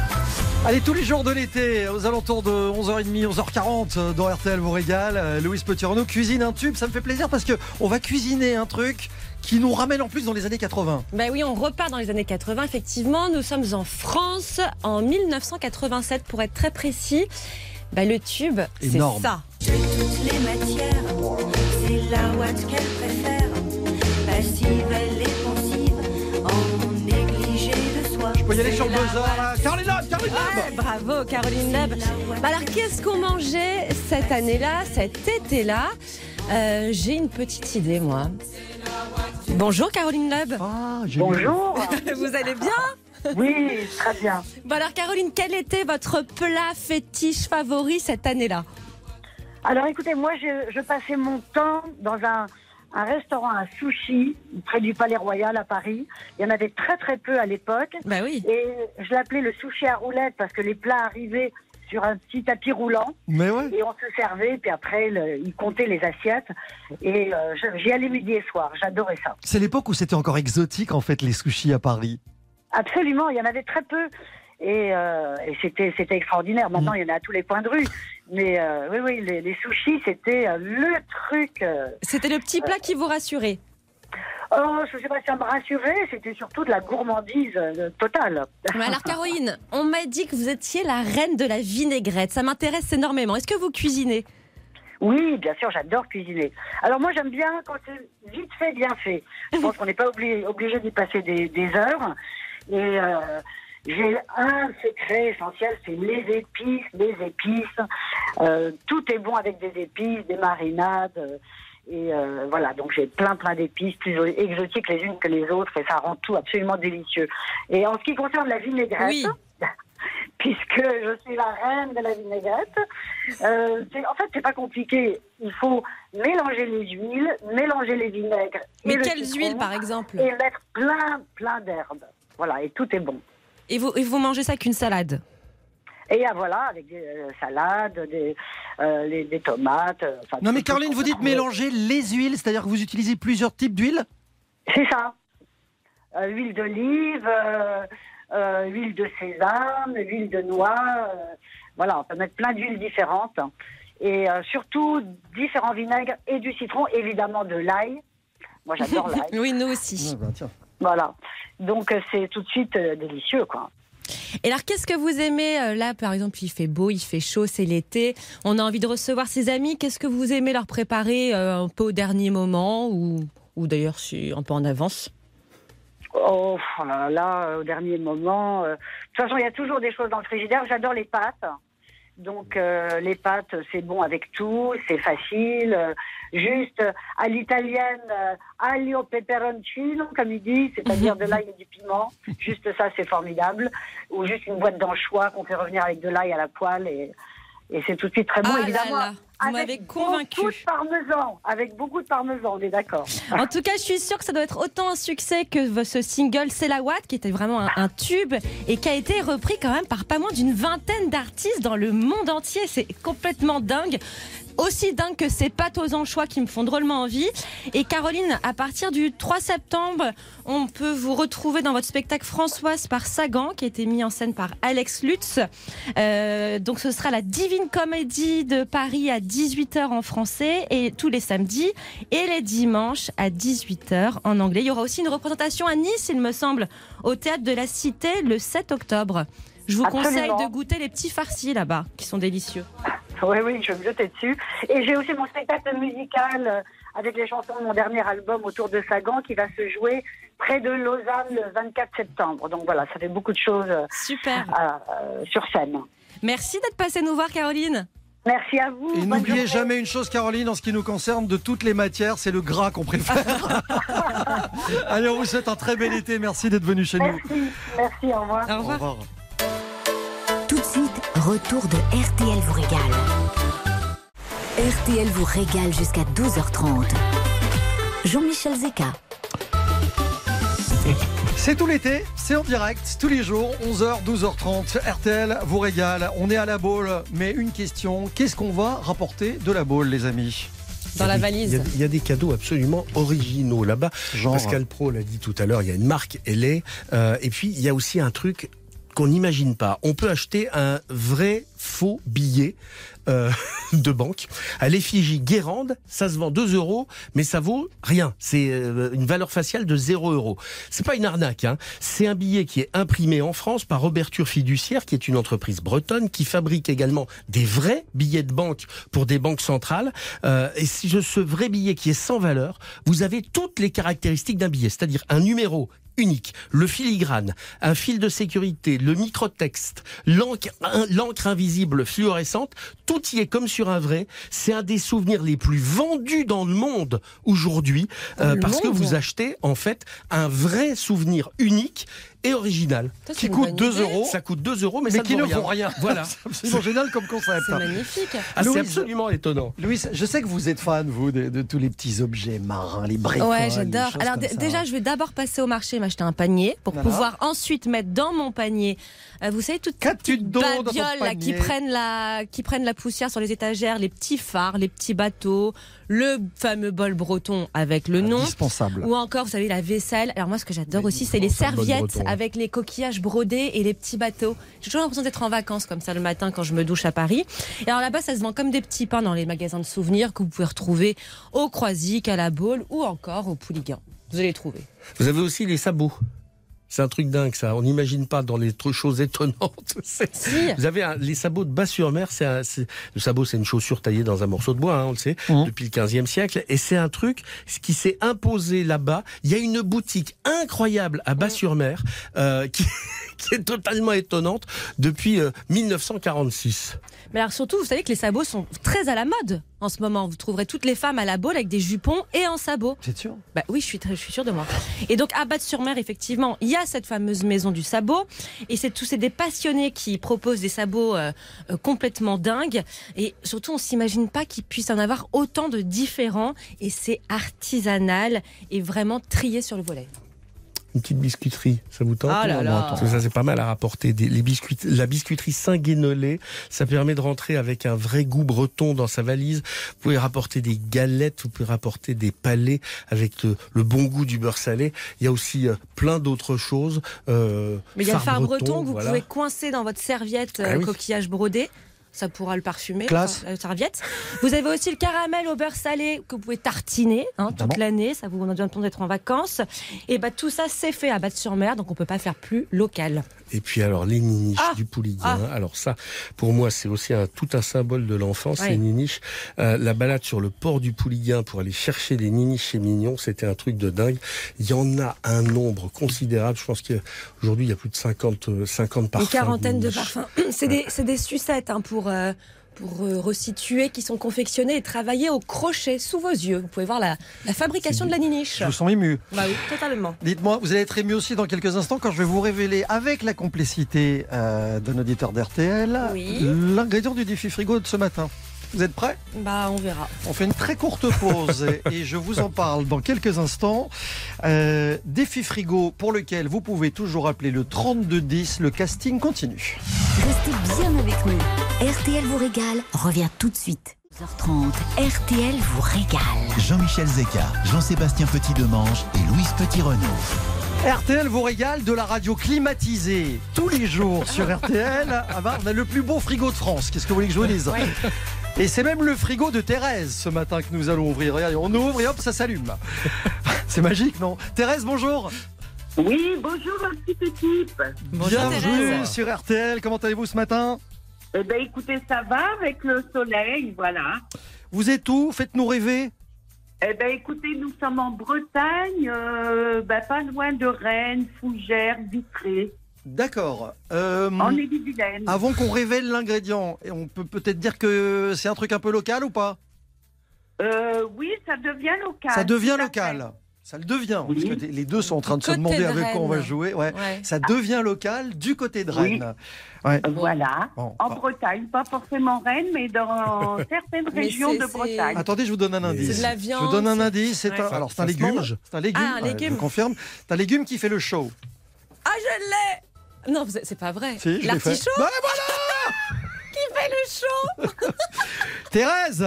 Allez, tous les jours de l'été, aux alentours de 11h30, 11h40, euh, dans RTL vous régale, euh, Louise Petit-Renaud cuisine un tube. Ça me fait plaisir parce que on va cuisiner un truc qui nous ramène en plus dans les années 80. Ben oui, on repart dans les années 80. Effectivement, nous sommes en France en 1987 pour être très précis. Ben, le tube, c'est ça. toutes les matières, c'est la ouate qu'elle préfère. Passive, elle est peut y aller sur là. Caroline Loeb, Caroline Loeb. Ouais, bravo, Caroline Leb. Bah alors, qu'est-ce qu'on mangeait cette année-là, cet été-là Euh, J'ai une petite idée, moi. Bonjour, Caroline Leb. Ah. Bonjour. Vous allez bien Oui, très bien. Bon alors, Caroline, quel était votre plat fétiche favori cette année-là? Alors écoutez, moi je, je passais mon temps dans un, un restaurant à sushi près du Palais Royal à Paris. Il y en avait très très peu à l'époque. Bah oui. Et je l'appelais le sushi à roulettes parce que les plats arrivaient sur un petit tapis roulant Mais ouais. et on se servait. Puis après, le- ils comptaient les assiettes. Et euh, j'y allais midi et soir. J'adorais ça. C'est l'époque où c'était encore exotique en fait les sushis à Paris. Absolument, il y en avait très peu. Et, euh, et c'était c'était extraordinaire. Maintenant, il y en a à tous les coins de rue. Mais euh, oui, oui, les, les sushis, c'était euh, le truc. euh, C'était le petit plat qui vous rassurait Oh, je sais pas si ça me rassurait, c'était surtout de la gourmandise euh, totale. Mais alors Caroline, on m'a dit que vous étiez la reine de la vinaigrette. Ça m'intéresse énormément. Est-ce que vous cuisinez? Oui, bien sûr, j'adore cuisiner. Alors moi, j'aime bien quand c'est vite fait, bien fait. Je pense qu'on n'est pas obligé, obligé d'y passer des, des heures. Et euh, j'ai un secret essentiel, c'est les épices, les épices. Euh, tout est bon avec des épices, des marinades. euh, Et euh, voilà, donc j'ai plein plein d'épices, plus exotiques les unes que les autres, et ça rend tout absolument délicieux. Et en ce qui concerne la vinaigrette, Oui. puisque je suis la reine de la vinaigrette, euh, en fait c'est pas compliqué. Il faut mélanger les huiles, mélanger les vinaigres. Mais le quelles huiles par exemple? Et mettre plein plein d'herbes. Voilà, et tout est bon. Et vous, et vous mangez ça qu'une salade Et ah, voilà, avec des euh, salades, des, euh, les- des tomates. euh, enfin, Non mais Caroline, vous dites mélanger les huiles, c'est-à-dire que vous utilisez plusieurs types d'huile C'est ça. Euh, huile d'olive, euh, euh, huile de sésame, huile de noix. euh, voilà, on peut mettre plein d'huiles différentes. Et euh, surtout, différents vinaigres et du citron, évidemment de l'ail. Moi, j'adore l'ail. Oui, nous aussi. bah, tiens. Voilà. Donc, euh, c'est tout de suite euh, délicieux, quoi. Et alors, qu'est-ce que vous aimez euh, là Par exemple, il fait beau, il fait chaud, c'est l'été. On a envie de recevoir ses amis. Qu'est-ce que vous aimez leur préparer euh, un peu au dernier moment ou, ou d'ailleurs si un peu en avance? Oh oh là là, au dernier moment. De toute façon, il y a toujours des choses dans le frigidaire. J'adore les pâtes. Donc, euh, les pâtes, c'est bon avec tout, c'est facile. euh, juste euh, à l'italienne, euh, aglio peperoncino, comme il dit, c'est-à-dire de l'ail et du piment. Juste ça, c'est formidable. Ou juste une boîte d'anchois qu'on fait revenir avec de l'ail à la poêle et, et c'est tout de suite très bon, Ah là évidemment. là, vous m'avez avec convaincue. beaucoup de parmesan, avec beaucoup de parmesan, on est d'accord. En tout cas, je suis sûre que ça doit être autant un succès que ce single C'est la Watt, qui était vraiment un, un tube et qui a été repris quand même par pas moins d'une vingtaine d'artistes dans le monde entier. C'est complètement dingue. Aussi dingue que ces pâtes aux anchois qui me font drôlement envie. Et Caroline, à partir du 3 septembre, on peut vous retrouver dans votre spectacle Françoise par Sagan, qui a été mis en scène par Alex Lutz. Euh, donc ce sera la Divine Comédie de Paris à 18h en français et tous les samedis et les dimanches à 18h en anglais. Il y aura aussi une représentation à Nice, il me semble, au théâtre de la Cité le 7 octobre. Je vous Absolument. conseille de goûter les petits farcis là-bas, qui sont délicieux. Oui, oui, je vais me jeter dessus. Et j'ai aussi mon spectacle musical euh, avec les chansons de mon dernier album autour de Sagan qui va se jouer près de Lausanne le 24 septembre. Donc voilà, ça fait beaucoup de choses euh, Super. euh, sur scène. Merci d'être passée nous voir, Caroline. Merci à vous. Et n'oubliez jamais une chose, Caroline, en ce qui nous concerne, de toutes les matières, c'est le gras qu'on préfère. Allez, on vous souhaite un très bel été. Merci d'être venu chez nous. Merci, merci, au revoir. Au revoir. Suite, retour de RTL vous régale. RTL vous régale jusqu'à 12h30. Jean-Michel Zeka. C'est tout l'été, c'est en direct, tous les jours, 11h, 12h30. RTL vous régale. On est à la boule, mais une question qu'est-ce qu'on va rapporter de la boule, les amis? Dans la Il y, valise. a, il y a des cadeaux absolument originaux là-bas. Pascal Pro l'a dit tout à l'heure, il y a une marque, elle est. euh, et puis, il y a aussi un truc qu'on n'imagine pas. On peut acheter un vrai faux billet euh, de banque à l'effigie Guérande. Ça se vend 2 euros, mais ça vaut rien. C'est euh, une valeur faciale de 0 euros. C'est pas une arnaque. Hein. C'est un billet qui est imprimé en France par Roberture Fiduciaire, qui est une entreprise bretonne qui fabrique également des vrais billets de banque pour des banques centrales. Euh, et si ce vrai billet qui est sans valeur, vous avez toutes les caractéristiques d'un billet, c'est-à-dire un numéro unique, le filigrane, un fil de sécurité, le microtexte, l'encre invisible fluorescente, tout y est comme sur un vrai. C'est un des souvenirs les plus vendus dans le monde aujourd'hui euh, parce que vous achetez en fait un vrai souvenir unique et original. Ça, Qui coûte bonne 2 idée. euros, Ça coûte 2 euros, mais, mais ça qui ne vaut vaut rien. Voilà. C'est absolument génial comme concept. C'est magnifique. Ah, c'est absolument étonnant. Louis, je sais que vous êtes fan, vous, de, de tous les petits objets marins, les bricoles. Ouais, j'adore. Alors déjà, je vais d'abord passer au marché m'acheter un panier pour Voilà. pouvoir ensuite mettre dans mon panier, euh, vous savez, toutes ces babioles là, qui panier prennent la qui prennent la poussière sur les étagères, les petits phares, les petits bateaux, le fameux bol breton avec le nom. Indispensable. Ou encore, vous savez, la vaisselle. Alors moi, ce que j'adore aussi, c'est les serviettes breton. avec les coquillages brodés et les petits bateaux. J'ai toujours l'impression d'être en vacances comme ça le matin quand je me douche à Paris. Et alors là-bas, ça se vend comme des petits pains dans les magasins de souvenirs que vous pouvez retrouver au Croisic, à la Baule ou encore au Pouligan. Vous allez les trouver. Vous avez aussi les sabots. C'est un truc dingue ça. On n'imagine pas dans les choses étonnantes. Si. Vous avez un- les sabots de bas-sur-mer. C'est un- c'est- le sabot, c'est une chaussure taillée dans un morceau de bois, hein, on le sait, Mhm. depuis le 15e siècle. Et c'est un truc qui s'est imposé là-bas. Il y a une boutique incroyable à bas-sur-mer euh, qui, qui est totalement étonnante depuis euh, 1946. Mais alors surtout, vous savez que les sabots sont très à la mode en ce moment. Vous trouverez toutes les femmes à la Baule avec des jupons et en sabots. C'est sûr? Bah oui, je suis, très- je suis sûre de moi. Et donc à Batte-sur-Mer, effectivement, il y a cette fameuse maison du sabot. Et c'est tous c'est des passionnés qui proposent des sabots euh, euh, complètement dingues. Et surtout, on s'imagine pas qu'il puisse en avoir autant de différents. Et c'est artisanal et vraiment trié sur le volet. Une petite biscuiterie, ça vous tente Ah là là. Parce que ça c'est pas mal à rapporter. Des, les biscuits, la biscuiterie Saint-Guénolé, ça permet de rentrer avec un vrai goût breton dans sa valise. Vous pouvez rapporter des galettes, vous pouvez rapporter des palais avec le, le bon goût du beurre salé. Il y a aussi euh, plein d'autres choses. euh, Mais il y a le phare breton que vous voilà. pouvez coincer dans votre serviette euh, Ah oui. coquillage brodé. Ça pourra le parfumer, Classe. enfin, la serviette. Vous avez aussi le caramel au beurre salé que vous pouvez tartiner hein, toute l'année. Ça vous donne le temps d'être en vacances. Et bah, tout ça, c'est fait à Batte-sur-Mer, donc on peut pas faire plus local. Et puis alors les niniches Ah du Pouliguen. Ah. Alors ça, pour moi, c'est aussi un, tout un symbole de l'enfance. Ouais. Les niniches, Euh, la balade sur le port du Pouliguen pour aller chercher des niniches chez Mignon, c'était un truc de dingue. Il y en a un nombre considérable. Je pense qu'aujourd'hui il y a plus de 50, euh, 50 parfums. Une quarantaine de parfums. C'est des, c'est des sucettes hein, pour, euh, pour euh, resituer qui sont confectionnés et travaillés au crochet sous vos yeux. Vous pouvez voir la, la fabrication de la niniche. Je vous sens ému. Bah oui, totalement. Dites-moi, vous allez être ému aussi dans quelques instants quand je vais vous révéler, avec la complicité euh, d'un auditeur d'RTL, Oui. l'ingrédient du défi frigo de ce matin. Vous êtes prêts? Bah, on verra. On fait une très courte pause et je vous en parle dans quelques instants. Euh, défi frigo pour lequel vous pouvez toujours appeler le 3210. Le casting continue. Restez bien avec nous. RTL vous régale revient tout de suite. 12h30, RTL vous régale. Jean-Michel Zeka, Jean-Sébastien Petit-Demange et Louise Petit-Renaud. RTL vous régale de la radio climatisée tous les jours sur RTL. Ah bah, on a le plus beau frigo de France. Qu'est-ce que vous voulez que je vous dise Et c'est même le frigo de Thérèse ce matin que nous allons ouvrir. Regardez, on ouvre et hop, ça s'allume. c'est magique, non? Thérèse, bonjour. Oui, bonjour ma petite équipe. Bienvenue Thérèse. sur RTL. Comment allez-vous ce matin? Eh bien, écoutez, ça va avec le soleil, voilà. Vous êtes où? Faites-nous rêver. Eh bien, écoutez, nous sommes en Bretagne, euh, ben, pas loin de Rennes, Fougères, Vitré, D'accord. Euh, en Ille-et-Vilaine. avant qu'on révèle l'ingrédient, on peut peut-être dire que c'est un truc un peu local ou pas? Euh, oui, ça devient local. Ça devient local. Ça le devient, parce que les deux sont en train de se demander de avec quoi on va jouer. Ouais. Ouais. Ça devient local du côté de Oui. Rennes. Ouais. Voilà, Bon, en bah. Bretagne, pas forcément Rennes, mais dans certaines Mais régions de Bretagne. Attendez, je vous donne un indice. C'est de la Je viande, vous donne un indice. C'est Ouais. un, alors c'est un Ça se légume. C'est un légume. Ah, un ouais, légume. je confirme. C'est un légume qui fait le show. Ah, je l'ai Non, c'est pas vrai. Si, je. L'artichaut Bah, Qui fait le show Thérèse.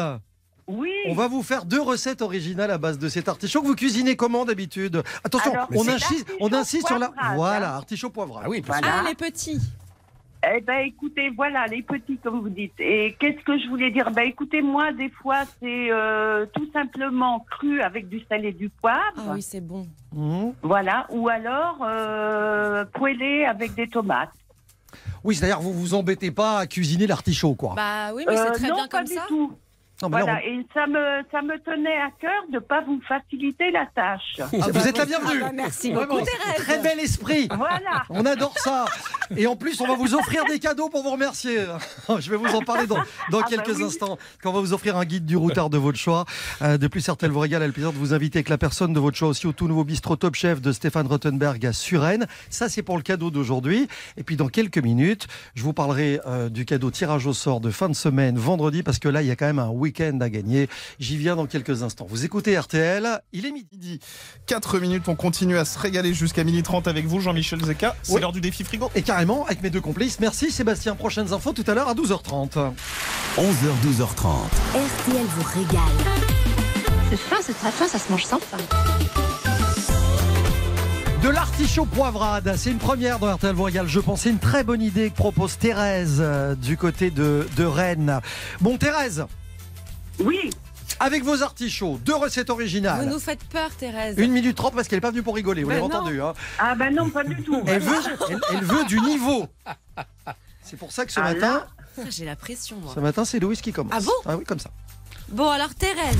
Oui. On va vous faire deux recettes originales à base de cet artichaut que vous cuisinez comment d'habitude? Attention, Alors, on insiste, on l'artichaut insiste sur la poivrade, voilà hein. artichaut poivrade. Ah oui, parce Voilà. Ah, les petits. Eh ben, écoutez, voilà, les petits, comme vous dites. Et qu'est-ce que je voulais dire? Ben, écoutez, moi, des fois, c'est euh, tout simplement cru avec du sel et du poivre. Ah oui, c'est bon. Mhm. Voilà. Ou alors, euh, poêlé avec des tomates. Oui, c'est-à-dire vous vous embêtez pas à cuisiner l'artichaut quoi. Bah oui, mais Euh, c'est très non, bien pas comme du ça. tout. Non, mais là, Voilà, et ça me, ça me tenait à cœur de ne pas vous faciliter la tâche. on- vous êtes la bienvenue. Ah bah, merci Vraiment, beaucoup, Thérèse. Très bel esprit. Voilà. On adore ça. Et en plus, on va vous offrir des cadeaux pour vous remercier. Je vais vous en parler dans, dans Ah bah quelques oui. instants. Quand on va vous offrir un guide du routard de votre choix. Euh, de plus, RTL vous régale. a le plaisir de vous inviter avec la personne de votre choix aussi au tout nouveau bistrot Top Chef de Stéphane Rottenberg à Suresnes. Ça, c'est pour le cadeau d'aujourd'hui. Et puis, dans quelques minutes, je vous parlerai euh, du cadeau tirage au sort de fin de semaine, vendredi, parce que là, il y a quand même un week-end à gagner. J'y viens dans quelques instants. Vous écoutez RTL. Il est midi. 4 minutes, on continue à se régaler jusqu'à 12h30 avec vous, Jean-Michel Zeka. C'est Oui. l'heure du défi frigo. Et carrément, avec mes deux complices. Merci Sébastien. Prochaines infos tout à l'heure à 12h30. 11h, 12h30. RTL vous régale. C'est fin, c'est très fin, ça se mange sans faim. De l'artichaut poivrade, c'est une première dans RTL vous régale. Je pense c'est une très bonne idée que propose Thérèse euh, du côté de, de Rennes. Bon Thérèse, Oui. avec vos artichauts, deux recettes Vous originales. nous faites peur, Thérèse. Une minute trente parce qu'elle n'est pas venue pour rigoler, vous Ben l'avez non. entendu. hein. Ah ben non, pas du tout. Elle, veut, elle, elle veut du niveau. C'est pour ça que ce Ah matin, Ah, J'ai la pression, moi. ce matin c'est Louise qui commence. Ah bon Ah oui, comme ça. Bon, alors Thérèse,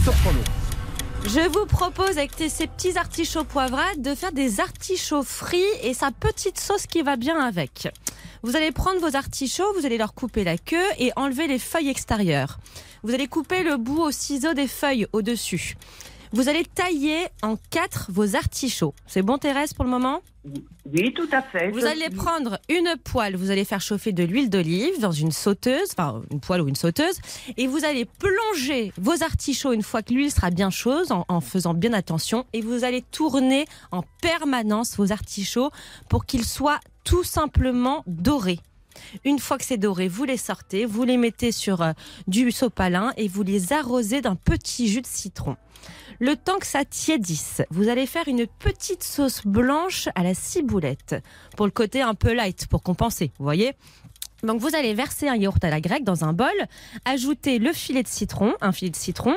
je vous propose avec tes- ces petits artichauts poivrades de faire des artichauts frits et sa petite sauce qui va bien avec. Vous allez prendre vos artichauts, vous allez leur couper la queue et enlever les feuilles extérieures. Vous allez couper le bout au ciseau des feuilles au-dessus. Vous allez tailler en quatre vos artichauts. C'est bon Thérèse pour le moment Oui, tout à fait. Vous allez prendre une poêle, vous allez faire chauffer de l'huile d'olive dans une sauteuse, enfin une poêle ou une sauteuse, et vous allez plonger vos artichauts une fois que l'huile sera bien chaude, en, en faisant bien attention, et vous allez tourner en permanence vos artichauts pour qu'ils soient tout simplement dorés. Une fois que c'est doré, vous les sortez, vous les mettez sur euh, du sopalin et vous les arrosez d'un petit jus de citron. Le temps que ça tiédisse, vous allez faire une petite sauce blanche à la ciboulette. Pour le côté un peu light, pour compenser, vous voyez. Donc vous allez verser un yaourt à la grecque dans un bol, ajouter le filet de citron, un filet de citron,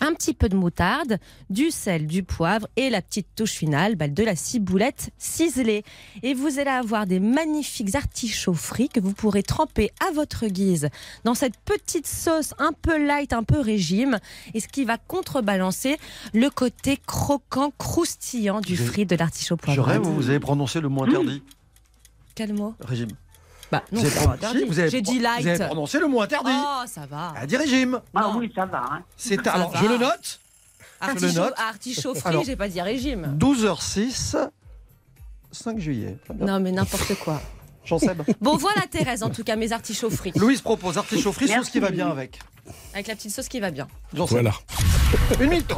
un petit peu de moutarde, du sel, du poivre et la petite touche finale bah, de la ciboulette ciselée. Et vous allez avoir des magnifiques artichauts frits que vous pourrez tremper à votre guise dans cette petite sauce un peu light, un peu régime, et ce qui va contrebalancer le côté croquant, croustillant du Je- frit de l'artichaut Je poivrade. rêve, vous avez prononcé le mot interdit. Quel mot? Régime. Bah non, Vous avez vous dit light. Vous avez prononcé le mot interdit. Oh, ça va. Elle a dit régime. Ah oui, ça va. hein. C'est Ça alors va. je le note. Je le Artichaut, note. artichaut frit, j'ai pas dit régime. 12h06, 5 juillet. Non, mais n'importe quoi. Jean Seb. Bon, voilà Thérèse, en tout cas, mes artichauts frits. Louise propose artichaut frit, sauce qui va bien avec. Avec la petite sauce qui va bien. Voilà. Une minute.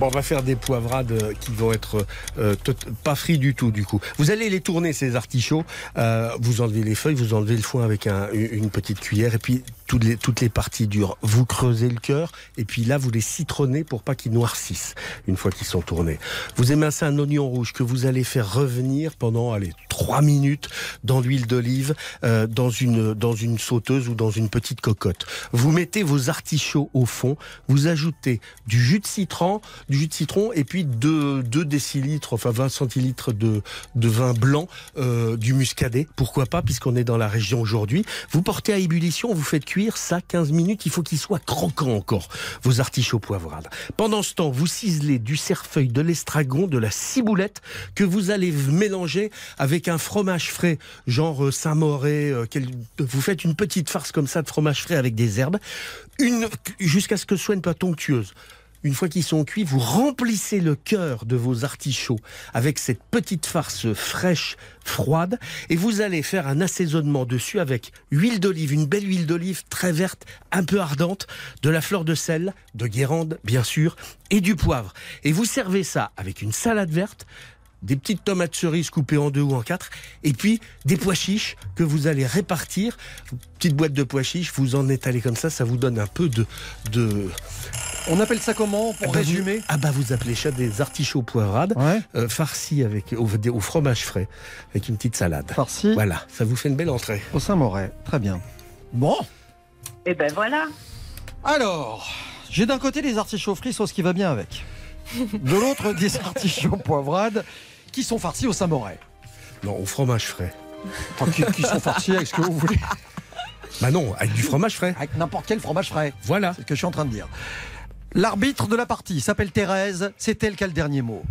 Bon, on va faire des poivrades qui vont être euh, pas frits du tout, du coup. Vous allez les tourner, ces artichauts. euh, vous enlevez les feuilles, vous enlevez le foin avec un- une une petite cuillère, et puis toutes les, toutes les parties dures. Vous creusez le cœur, et puis là, vous les citronnez pour pas qu'ils noircissent une fois qu'ils sont tournés. Vous émincez un oignon rouge que vous allez faire revenir pendant, allez, trois minutes dans l'huile d'olive, euh, dans une dans une sauteuse ou dans une petite cocotte. Vous mettez vos artichauts au fond, vous ajoutez du jus de citron, du jus de citron et puis 2, 2 décilitres, enfin 20 centilitres de, de vin blanc, euh, du muscadet. Pourquoi pas, puisqu'on est dans la région aujourd'hui. Vous portez à ébullition, vous faites cuire ça 15 minutes. Il faut qu'il soit croquant encore, vos artichauts poivrades. Pendant ce temps, vous ciselez du cerfeuil, de l'estragon, de la ciboulette que vous allez mélanger avec un fromage frais, genre euh, Saint-Moré. euh, vous faites une petite farce comme ça de fromage frais avec des herbes, jusqu'à ce que ce soit une pâte onctueuse Une fois qu'ils sont cuits, vous remplissez le cœur de vos artichauts avec cette petite farce fraîche, froide, et vous allez faire un assaisonnement dessus avec huile d'olive, une belle huile d'olive très verte, un peu ardente, de la fleur de sel, de guérande bien sûr, et du poivre. Et vous servez ça avec une salade verte, des petites tomates cerises coupées en deux ou en quatre, et puis des pois chiches que vous allez répartir. Petite boîte de pois chiches, vous en étalez comme ça, ça vous donne un peu de... de... On appelle ça comment pour Ah bah, résumer? vous, Ah bah vous appelez ça des artichauts poivrades, euh, farcis avec, au, au fromage frais, avec une petite salade. Farci Voilà, ça vous fait une belle entrée. Au Saint-Moret, très bien. Bon, Et ben voilà. alors, j'ai d'un côté des artichauts frits, sauce qui va bien avec. De l'autre, des artichauts poivrades qui sont farcis au Saint-Moret. Non, au fromage frais. Enfin, qui, qui sont farcis avec ce que vous voulez. Bah non, avec du fromage frais. Avec n'importe quel fromage frais. Voilà. C'est ce que je suis en train de dire. L'arbitre de la partie s'appelle Thérèse, c'est elle qui a le dernier mot.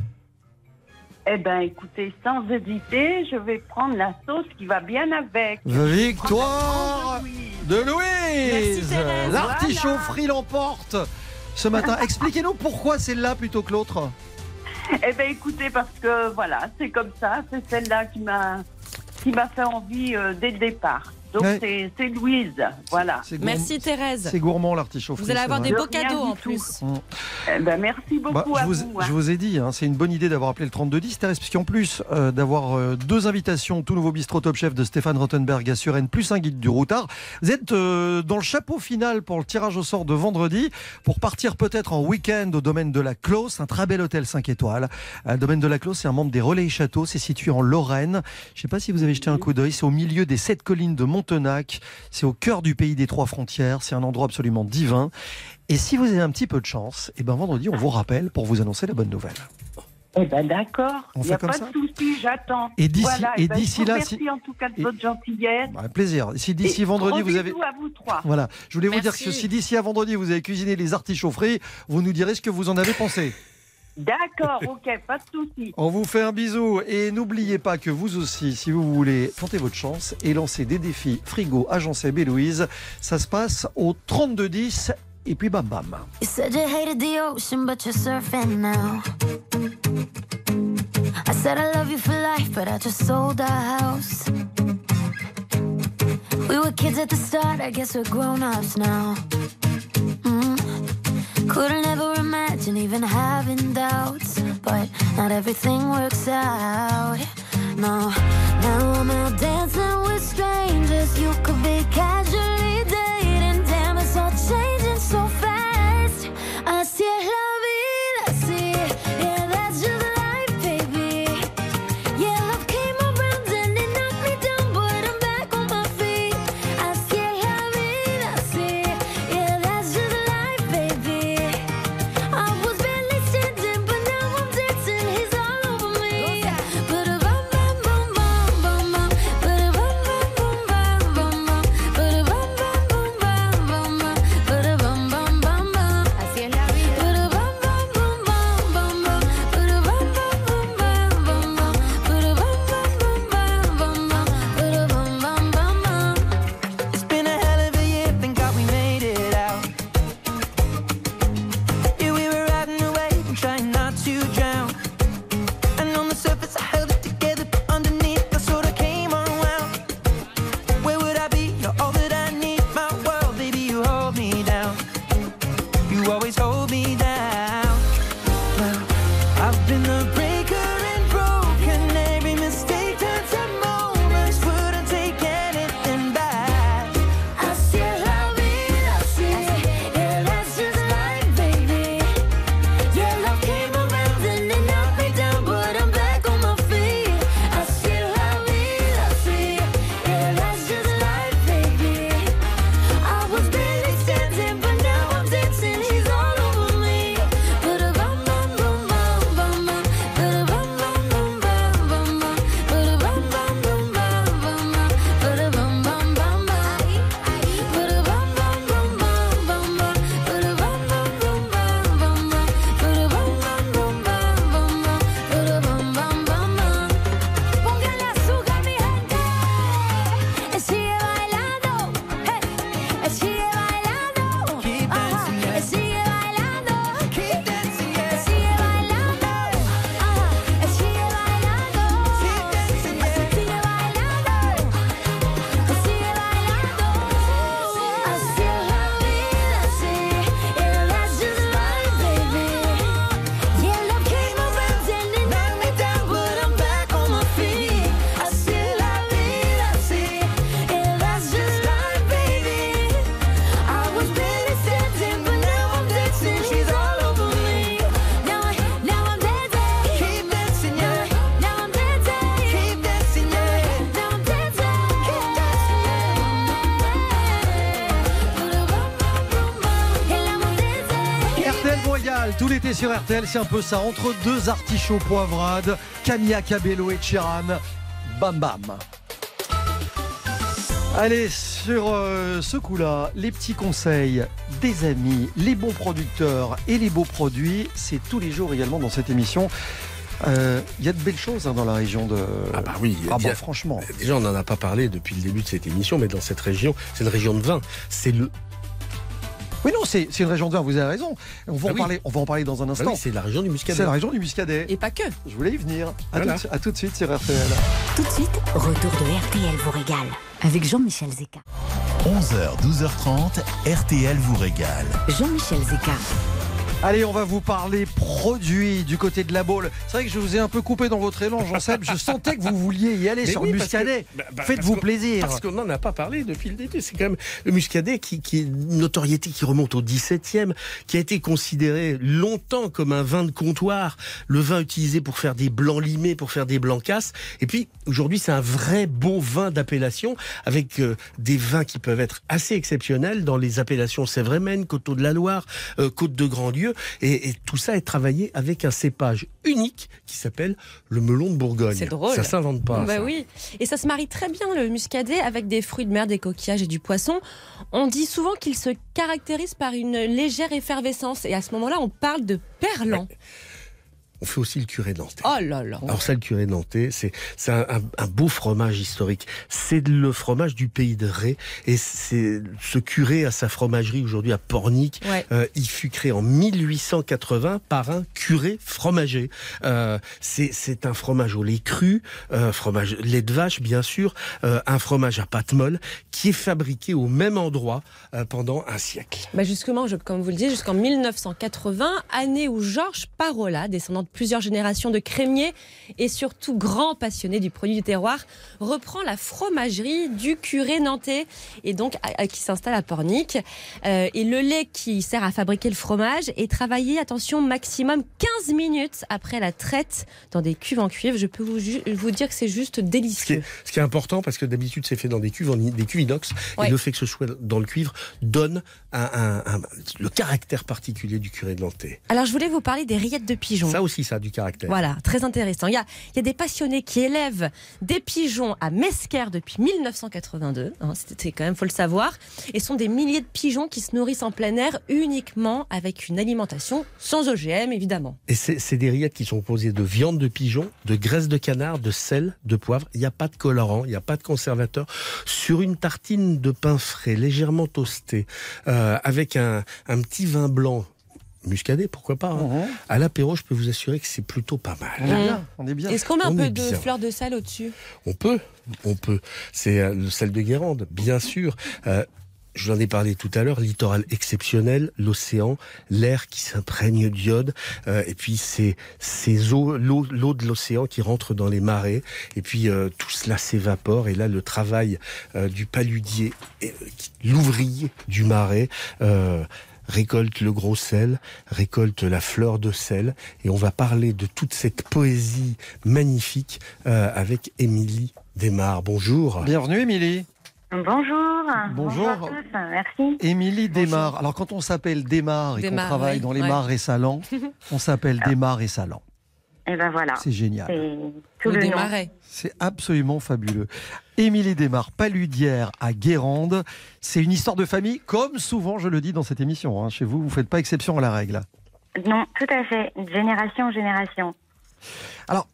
Eh ben écoutez, sans hésiter, je vais prendre la sauce qui va bien avec. Victoire de Merci, Louise Thérèse. L'artichaut Voilà. frit l'emporte ce matin. Expliquez-nous pourquoi celle-là plutôt que l'autre. Eh ben écoutez, parce que voilà, c'est comme ça, c'est celle-là qui m'a qui m'a fait envie euh, dès le départ. Donc Ouais. c'est c'est Louise, voilà. Merci Thérèse. C'est gourmand l'artichaut. Vous allez avoir des beaux cadeaux en plus. Mm. Eh ben merci beaucoup Bah, à je, vous, vous. hein. je vous ai dit, hein, c'est une bonne idée d'avoir appelé le 3210, Thérèse, puisqu'en plus euh, d'avoir euh, deux invitations, tout nouveau bistrot Top Chef de Stéphane Rottenberg à Suresnes, plus un guide du routard, vous êtes euh, dans le chapeau final pour le tirage au sort de vendredi, pour partir peut-être en week-end au domaine de la Clos, un très bel hôtel 5 étoiles. Le domaine de la Clos, c'est un membre des Relais Châteaux, c'est situé en Lorraine. Je ne sais pas si vous avez jeté un coup d'œil, c'est au milieu des sept collines de Montenac, c'est au cœur du pays des trois frontières, c'est un endroit absolument divin. Et si vous avez un petit peu de chance, et ben vendredi, on vous rappelle pour vous annoncer la bonne nouvelle. Eh ben d'accord, On il n'y fait a comme pas ça de souci, j'attends. Et d'ici- voilà, et eh ben, d'ici là, remercie si- en tout cas de et- votre gentillesse. Avec plaisir. Si d'ici Et vendredi gros vous avez. à vous trois. Voilà, je voulais vous dire Merci. que si d'ici à vendredi vous avez cuisiné les artichauts frits, vous nous direz ce que vous en avez pensé. D'accord, ok, pas de souci. On vous fait un bisou et n'oubliez pas que vous aussi, si vous voulez tenter votre chance et lancer des défis frigo agencé B Louise, ça se passe au 3210 et puis bam bam. You said you hated the ocean, but you're surfing now. I said I love you for life, but I just sold our house. We were kids at the start, I guess we're grown ups now. Mm. Couldn't ever imagine even having doubts, but not everything works out. No, now I'm out dancing with strangers. You could be casually sur RTL, c'est un peu ça, entre deux artichauts poivrades, Camilla Cabello et Chiran, bam bam. Allez, sur euh, ce coup-là, les petits conseils des amis, les bons producteurs et les beaux produits, c'est tous les jours également dans cette émission. Euh, Il y a de belles choses hein, dans la région de. Ah bah oui, Ah bien- bah, franchement. Déjà, on n'en a pas parlé depuis le début de cette émission, mais dans cette région, c'est une région de vin. C'est le. Oui, non, c'est c'est une région de vin, vous avez raison. On va, Ah en, oui. parler, on va en parler dans un Ah instant. oui, c'est la région du Muscadet. C'est la région du Muscadet. Et pas que. Je voulais y venir. À, Voilà. tout, à tout de suite sur RTL. Tout de suite, retour de RTL vous régale avec Jean-Michel Zeka. 11h, 12h30, RTL vous régale. Jean-Michel Zeka. Allez, on va vous parler produits du côté de la Baule. C'est vrai que je vous ai un peu coupé dans votre élan, Jean-Seb. Je sentais que vous vouliez y aller Mais sur oui, le Muscadet. bah, bah, Faites-vous plaisir. Parce qu'on n'en a pas parlé depuis le début. C'est quand même le Muscadet qui, qui est une notoriété qui remonte au 17e, qui a été considéré longtemps comme un vin de comptoir, le vin utilisé pour faire des blancs limés, pour faire des blancs casses. Et puis aujourd'hui, c'est un vrai bon vin d'appellation avec euh, des vins qui peuvent être assez exceptionnels dans les appellations Sévrémen, Coteau de la Loire, euh, Côte de Grandlieu. Et, et tout ça est travaillé avec un cépage unique qui s'appelle le melon de Bourgogne. C'est drôle. Ça s'invente pas. Bah ça. oui, et ça se marie très bien le muscadet avec des fruits de mer, des coquillages et du poisson. On dit souvent qu'il se caractérise par une légère effervescence et à ce moment-là, on parle de perlant. On fait aussi le curé nantais. Oh là là. Alors ça, le curé nantais, c'est c'est un, un- un beau fromage historique. C'est le fromage du pays de Ré. Et c'est ce curé à sa fromagerie aujourd'hui à Pornic. Ouais. Euh, il fut créé en 1880 par un curé fromager. Euh, c'est c'est un fromage au lait cru, euh, fromage lait de vache bien sûr, euh, un fromage à pâte molle qui est fabriqué au même endroit euh, pendant un siècle. Bah justement, je- comme vous le dites, jusqu'en 1980, année où Georges Parola, descendant de plusieurs générations de crémiers et surtout grand passionné du produit du terroir, reprend la fromagerie du curé nantais et donc à- à- qui s'installe à Pornic. Euh, et le lait qui sert à fabriquer le fromage est travaillé, attention, maximum 15 minutes après la traite dans des cuves en cuivre. Je peux vous, dire que c'est juste Ce qui, est, délicieux. ce qui est important parce que d'habitude c'est fait dans des cuves, en- des cuves inox, Ouais. et le fait que ce soit dans le cuivre donne un, un- un- le caractère particulier du curé de Nantais. Alors je voulais vous parler des rillettes de pigeons. Ça aussi, ça a du caractère. Voilà, très intéressant. Il y a, il y a des passionnés qui élèvent des pigeons à Mesquer depuis 1982. hein, C'était quand même, faut le savoir. Et ce sont des milliers de pigeons qui se nourrissent en plein air uniquement avec une alimentation sans OGM, évidemment. Et c'est c'est des rillettes qui sont composées de viande de pigeon, de graisse de canard, de sel, de poivre. Il n'y a pas de colorant, il n'y a pas de conservateur. Sur une tartine de pain frais, légèrement toasté, euh, avec un, un petit vin blanc. Muscadet, pourquoi pas. hein. À l'apéro, je peux vous assurer que c'est plutôt pas mal. On est bien, on est bien. Est-ce qu'on met un On peu de bien. fleur de sel au-dessus? On peut, on peut. C'est euh, le sel de Guérande, bien sûr. Euh, je vous en ai parlé tout à l'heure, littoral exceptionnel, l'océan, l'air qui s'imprègne d'iode, euh, et puis c'est ces eaux, l'eau, l'eau de l'océan qui rentre dans les marais, et puis euh, tout cela s'évapore, et là le travail euh, du paludier, euh, l'ouvrier du marais. euh, récolte le gros sel, récolte la fleur de sel, et on va parler de toute cette poésie magnifique euh, avec Émilie Desmar. Bonjour. Bienvenue, Émilie. Bonjour. Bonjour. à tous. Merci. Émilie Desmar. Alors, quand on s'appelle Desmar et qu'on travaille oui, dans les ouais. mares et salants, on s'appelle Desmar et salants. Et ben voilà. C'est génial. C'est tout Ou le. C'est absolument fabuleux. Émilie Desmar, paludière à Guérande. C'est une histoire de famille, comme souvent je le dis dans cette émission. hein. Chez vous, vous faites pas exception à la règle. Non, tout à fait. Génération en génération. Alors,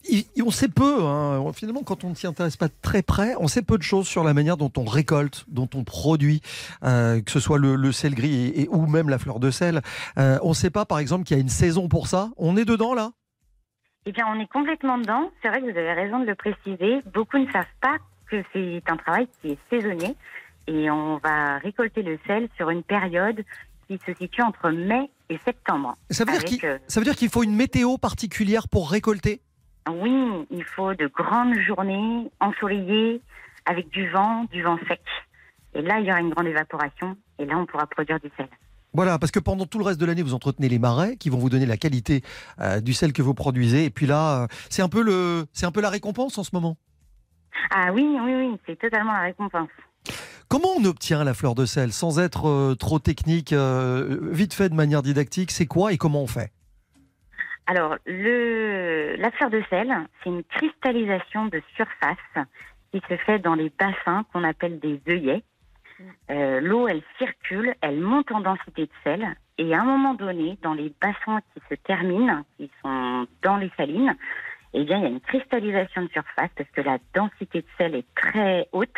on sait peu, hein. finalement, quand on ne s'y intéresse pas très près, on sait peu de choses sur la manière dont on récolte, dont on produit, euh, que ce soit le, sel gris ou même la fleur de sel. Euh, on ne sait pas, par exemple, qu'il y a une saison pour ça. On est dedans, là? Eh bien, on est complètement dedans. C'est vrai que vous avez raison de le préciser. Beaucoup ne savent pas que c'est un travail qui est saisonnier. Et on va récolter le sel sur une période qui se situe entre mai et septembre. ça veut, dire Avec, qu'il, euh, ça veut dire qu'il faut une météo particulière pour récolter? Oui, il faut de grandes journées ensoleillées avec du vent, du vent sec. Et là, il y aura une grande évaporation. Et là, on pourra produire du sel. Voilà, parce que pendant tout le reste de l'année, vous entretenez les marais qui vont vous donner la qualité euh, du sel que vous produisez. Et puis là, euh, c'est un peu le, c'est un peu la récompense en ce moment? Ah oui, oui, oui, c'est totalement la récompense. Comment on obtient la fleur de sel sans être euh, trop technique, euh, vite fait de manière didactique? C'est quoi et comment on fait? Alors, le, la fleur de sel, c'est une cristallisation de surface qui se fait dans les bassins qu'on appelle des œillets. Euh, L'eau, elle circule, elle monte en densité de sel, et à un moment donné, dans les bassins qui se terminent, qui sont dans les salines, eh bien, il y a une cristallisation de surface parce que la densité de sel est très haute,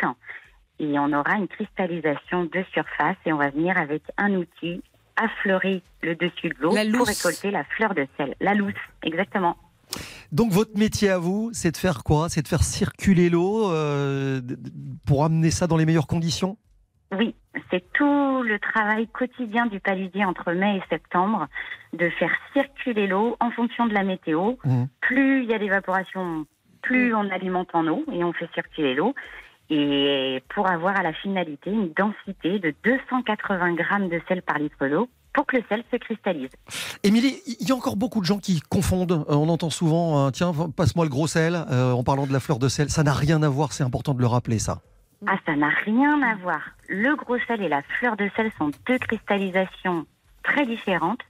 et on aura une cristallisation de surface, et on va venir avec un outil affleurer le dessus de l'eau La pour récolter la fleur de sel. La lousse, exactement. Donc votre métier à vous, c'est de faire quoi? C'est de faire circuler l'eau euh, pour amener ça dans les meilleures conditions? Oui, c'est tout le travail quotidien du palisier entre mai et septembre, de faire circuler l'eau en fonction de la météo. Mhm. Plus il y a d'évaporation, plus on alimente en eau et on fait circuler l'eau. Et pour avoir à la finalité une densité de 280 grammes de sel par litre d'eau pour que le sel se cristallise. Émilie, il y a encore beaucoup de gens qui confondent. Euh, on entend souvent, euh, tiens, passe-moi le gros sel, euh, en parlant de la fleur de sel. Ça n'a rien à voir, c'est important de le rappeler, ça. Ah, ça n'a rien à voir. Le gros sel et la fleur de sel sont deux cristallisations très différentes.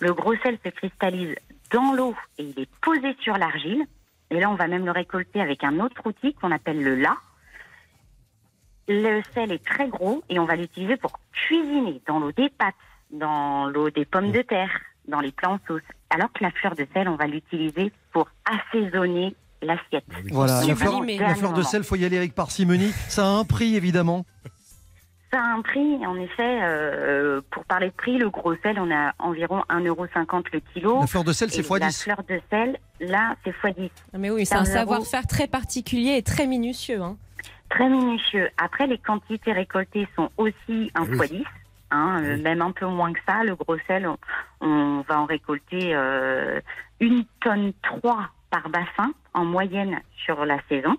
Le gros sel se cristallise dans l'eau et il est posé sur l'argile. Et là, on va même le récolter avec un autre outil qu'on appelle le la. Le sel est très gros et on va l'utiliser pour cuisiner dans l'eau des pâtes, dans l'eau des pommes de terre, dans les plats en sauce. Alors que la fleur de sel, on va l'utiliser pour assaisonner l'assiette. Voilà, C'est la fleur, le la fleur de sel, faut y aller avec parcimonie. Ça a un prix, évidemment. Ça a un prix, en effet. euh, pour parler de prix, le gros sel, on a environ 1,50€ le kilo. La fleur de sel, c'est Et fois La 10. fleur de sel, là, c'est x 10. Mais oui, c'est un savoir-faire très particulier et très minutieux. hein. Très minutieux. Après, les quantités récoltées sont aussi un Oui. x 10. Hein, euh, même un peu moins que ça. Le gros sel, on, on va en récolter euh, une tonne 3 par bassin en moyenne sur la saison.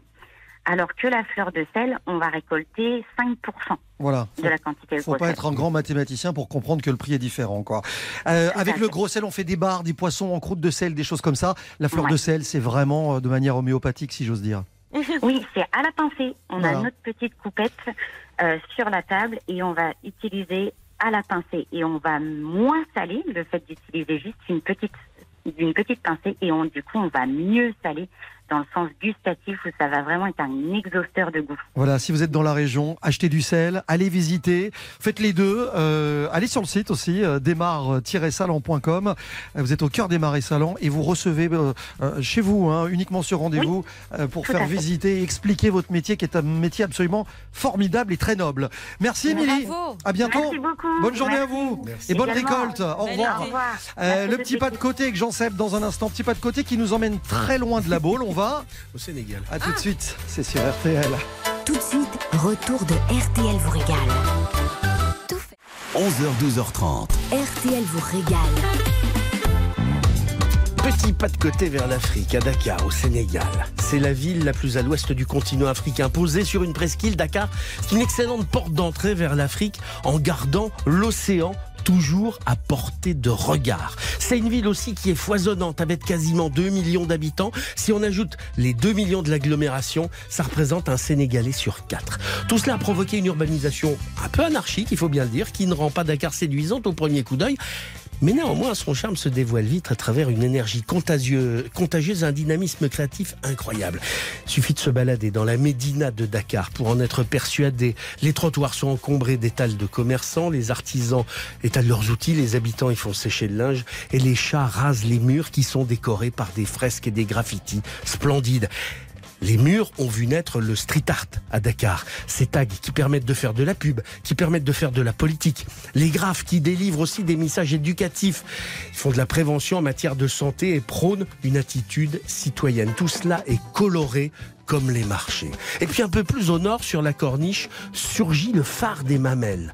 Alors que la fleur de sel, on va récolter 5% Voilà. de la quantité de Faut gros pas sel. être un grand mathématicien pour comprendre que le prix est différent. Quoi. Euh, avec le gros sel, on fait des barres, des poissons en croûte de sel, des choses comme ça. La fleur Ouais. de sel, c'est vraiment euh, de manière homéopathique, si j'ose dire. Oui, c'est à la pincée. On Voilà. a notre petite coupette euh, sur la table et on va utiliser à la pincée. Et on va moins saler le fait d'utiliser juste une petite, une petite pincée et on, du coup, on va mieux saler dans le sens gustatif où ça va vraiment être un exhausteur de goût. Voilà, si vous êtes dans la région, achetez du sel, allez visiter, faites les deux. euh, allez sur le site aussi, euh, démarre-salan.com. Euh, Vous êtes au cœur des marais salants et vous recevez euh, chez vous, hein, uniquement sur rendez-vous, euh, pour faire visiter et expliquer votre métier qui est un métier absolument formidable et très noble. Merci Émilie. À bientôt. Merci beaucoup. Bonne journée à vous. Merci. Et bonne Également. récolte. Au revoir. Au. Euh, le petit pas de côté Jean Seb dans un instant. Petit pas de côté qui nous emmène très loin de la Baule. On va au Sénégal. À tout de suite. C'est sur RTL. Tout de suite, retour de RTL vous régale. 11h, 12h30. RTL vous régale. Petit pas de côté vers l'Afrique, à Dakar, au Sénégal. C'est la ville la plus à l'ouest du continent africain. Posée sur une presqu'île, Dakar, c'est une excellente porte d'entrée vers l'Afrique en gardant l'océan toujours à portée de regard. C'est une ville aussi qui est foisonnante avec quasiment 2 millions d'habitants. Si on ajoute les 2 millions de l'agglomération, ça représente un Sénégalais sur 4. Tout cela a provoqué une urbanisation un peu anarchique, il faut bien le dire, qui ne rend pas Dakar séduisante au premier coup d'œil. Mais néanmoins, son charme se dévoile vite à travers une énergie contagieuse, contagieuse un dynamisme créatif incroyable. Suffit de se balader dans la médina de Dakar pour en être persuadé. Les trottoirs sont encombrés d'étals de commerçants, les artisans étalent leurs outils, les habitants y font sécher le linge et les chats rasent les murs qui sont décorés par des fresques et des graffitis splendides. Les murs ont vu naître le street art à Dakar. Ces tags qui permettent de faire de la pub, qui permettent de faire de la politique. Les graphes qui délivrent aussi des messages éducatifs. Ils font de la prévention en matière de santé et prônent une attitude citoyenne. Tout cela est coloré comme les marchés. Et puis un peu plus au nord, sur la corniche, surgit le phare des Mamelles.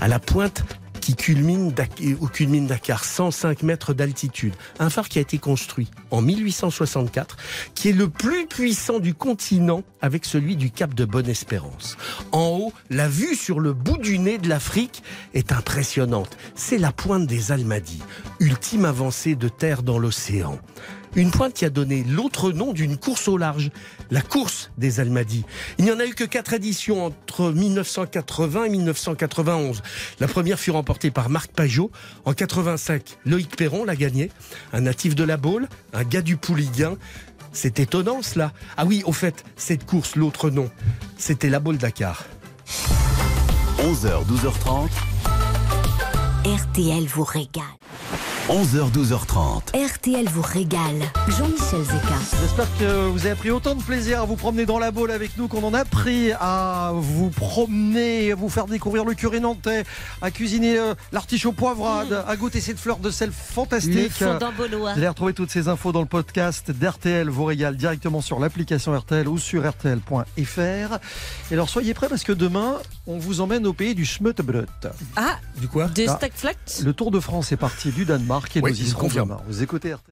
À la pointe qui culmine, Dak- où culmine Dakar, 105 mètres d'altitude. Un phare qui a été construit en 1864, qui est le plus puissant du continent avec celui du Cap de Bonne-Espérance. En haut, la vue sur le bout du nez de l'Afrique est impressionnante. C'est la pointe des Almadies, ultime avancée de terre dans l'océan. Une pointe qui a donné l'autre nom d'une course au large, la course des Almadies. Il n'y en a eu que quatre éditions entre 1980 et 1991. La première fut remportée par Marc Pajot. En 85, Loïc Perron l'a gagnée. Un natif de la Baule, un gars du Pouliguen. C'est étonnant cela. Ah oui, au fait, cette course, l'autre nom, c'était la Baule Dakar. 11h, 12h30. RTL vous régale. 11h, 12h30. RTL vous régale. Jean-Michel Zeka. J'espère que vous avez pris autant de plaisir à vous promener dans la boule avec nous qu'on en a pris à vous promener, à vous faire découvrir le curé nantais, à cuisiner euh, l'artichaut poivrade, à goûter cette fleur de sel fantastique. Vous allez retrouver toutes ces infos dans le podcast d'RTL vous régale directement sur l'application RTL ou sur RTL.fr. Et alors soyez prêts parce que demain, on vous emmène au pays du Schmuttebrut. Ah, Du quoi de Ah. Le Tour de France est parti du Danemark et Oui, nous y je serons confirme. demain. Vous écoutez RTL.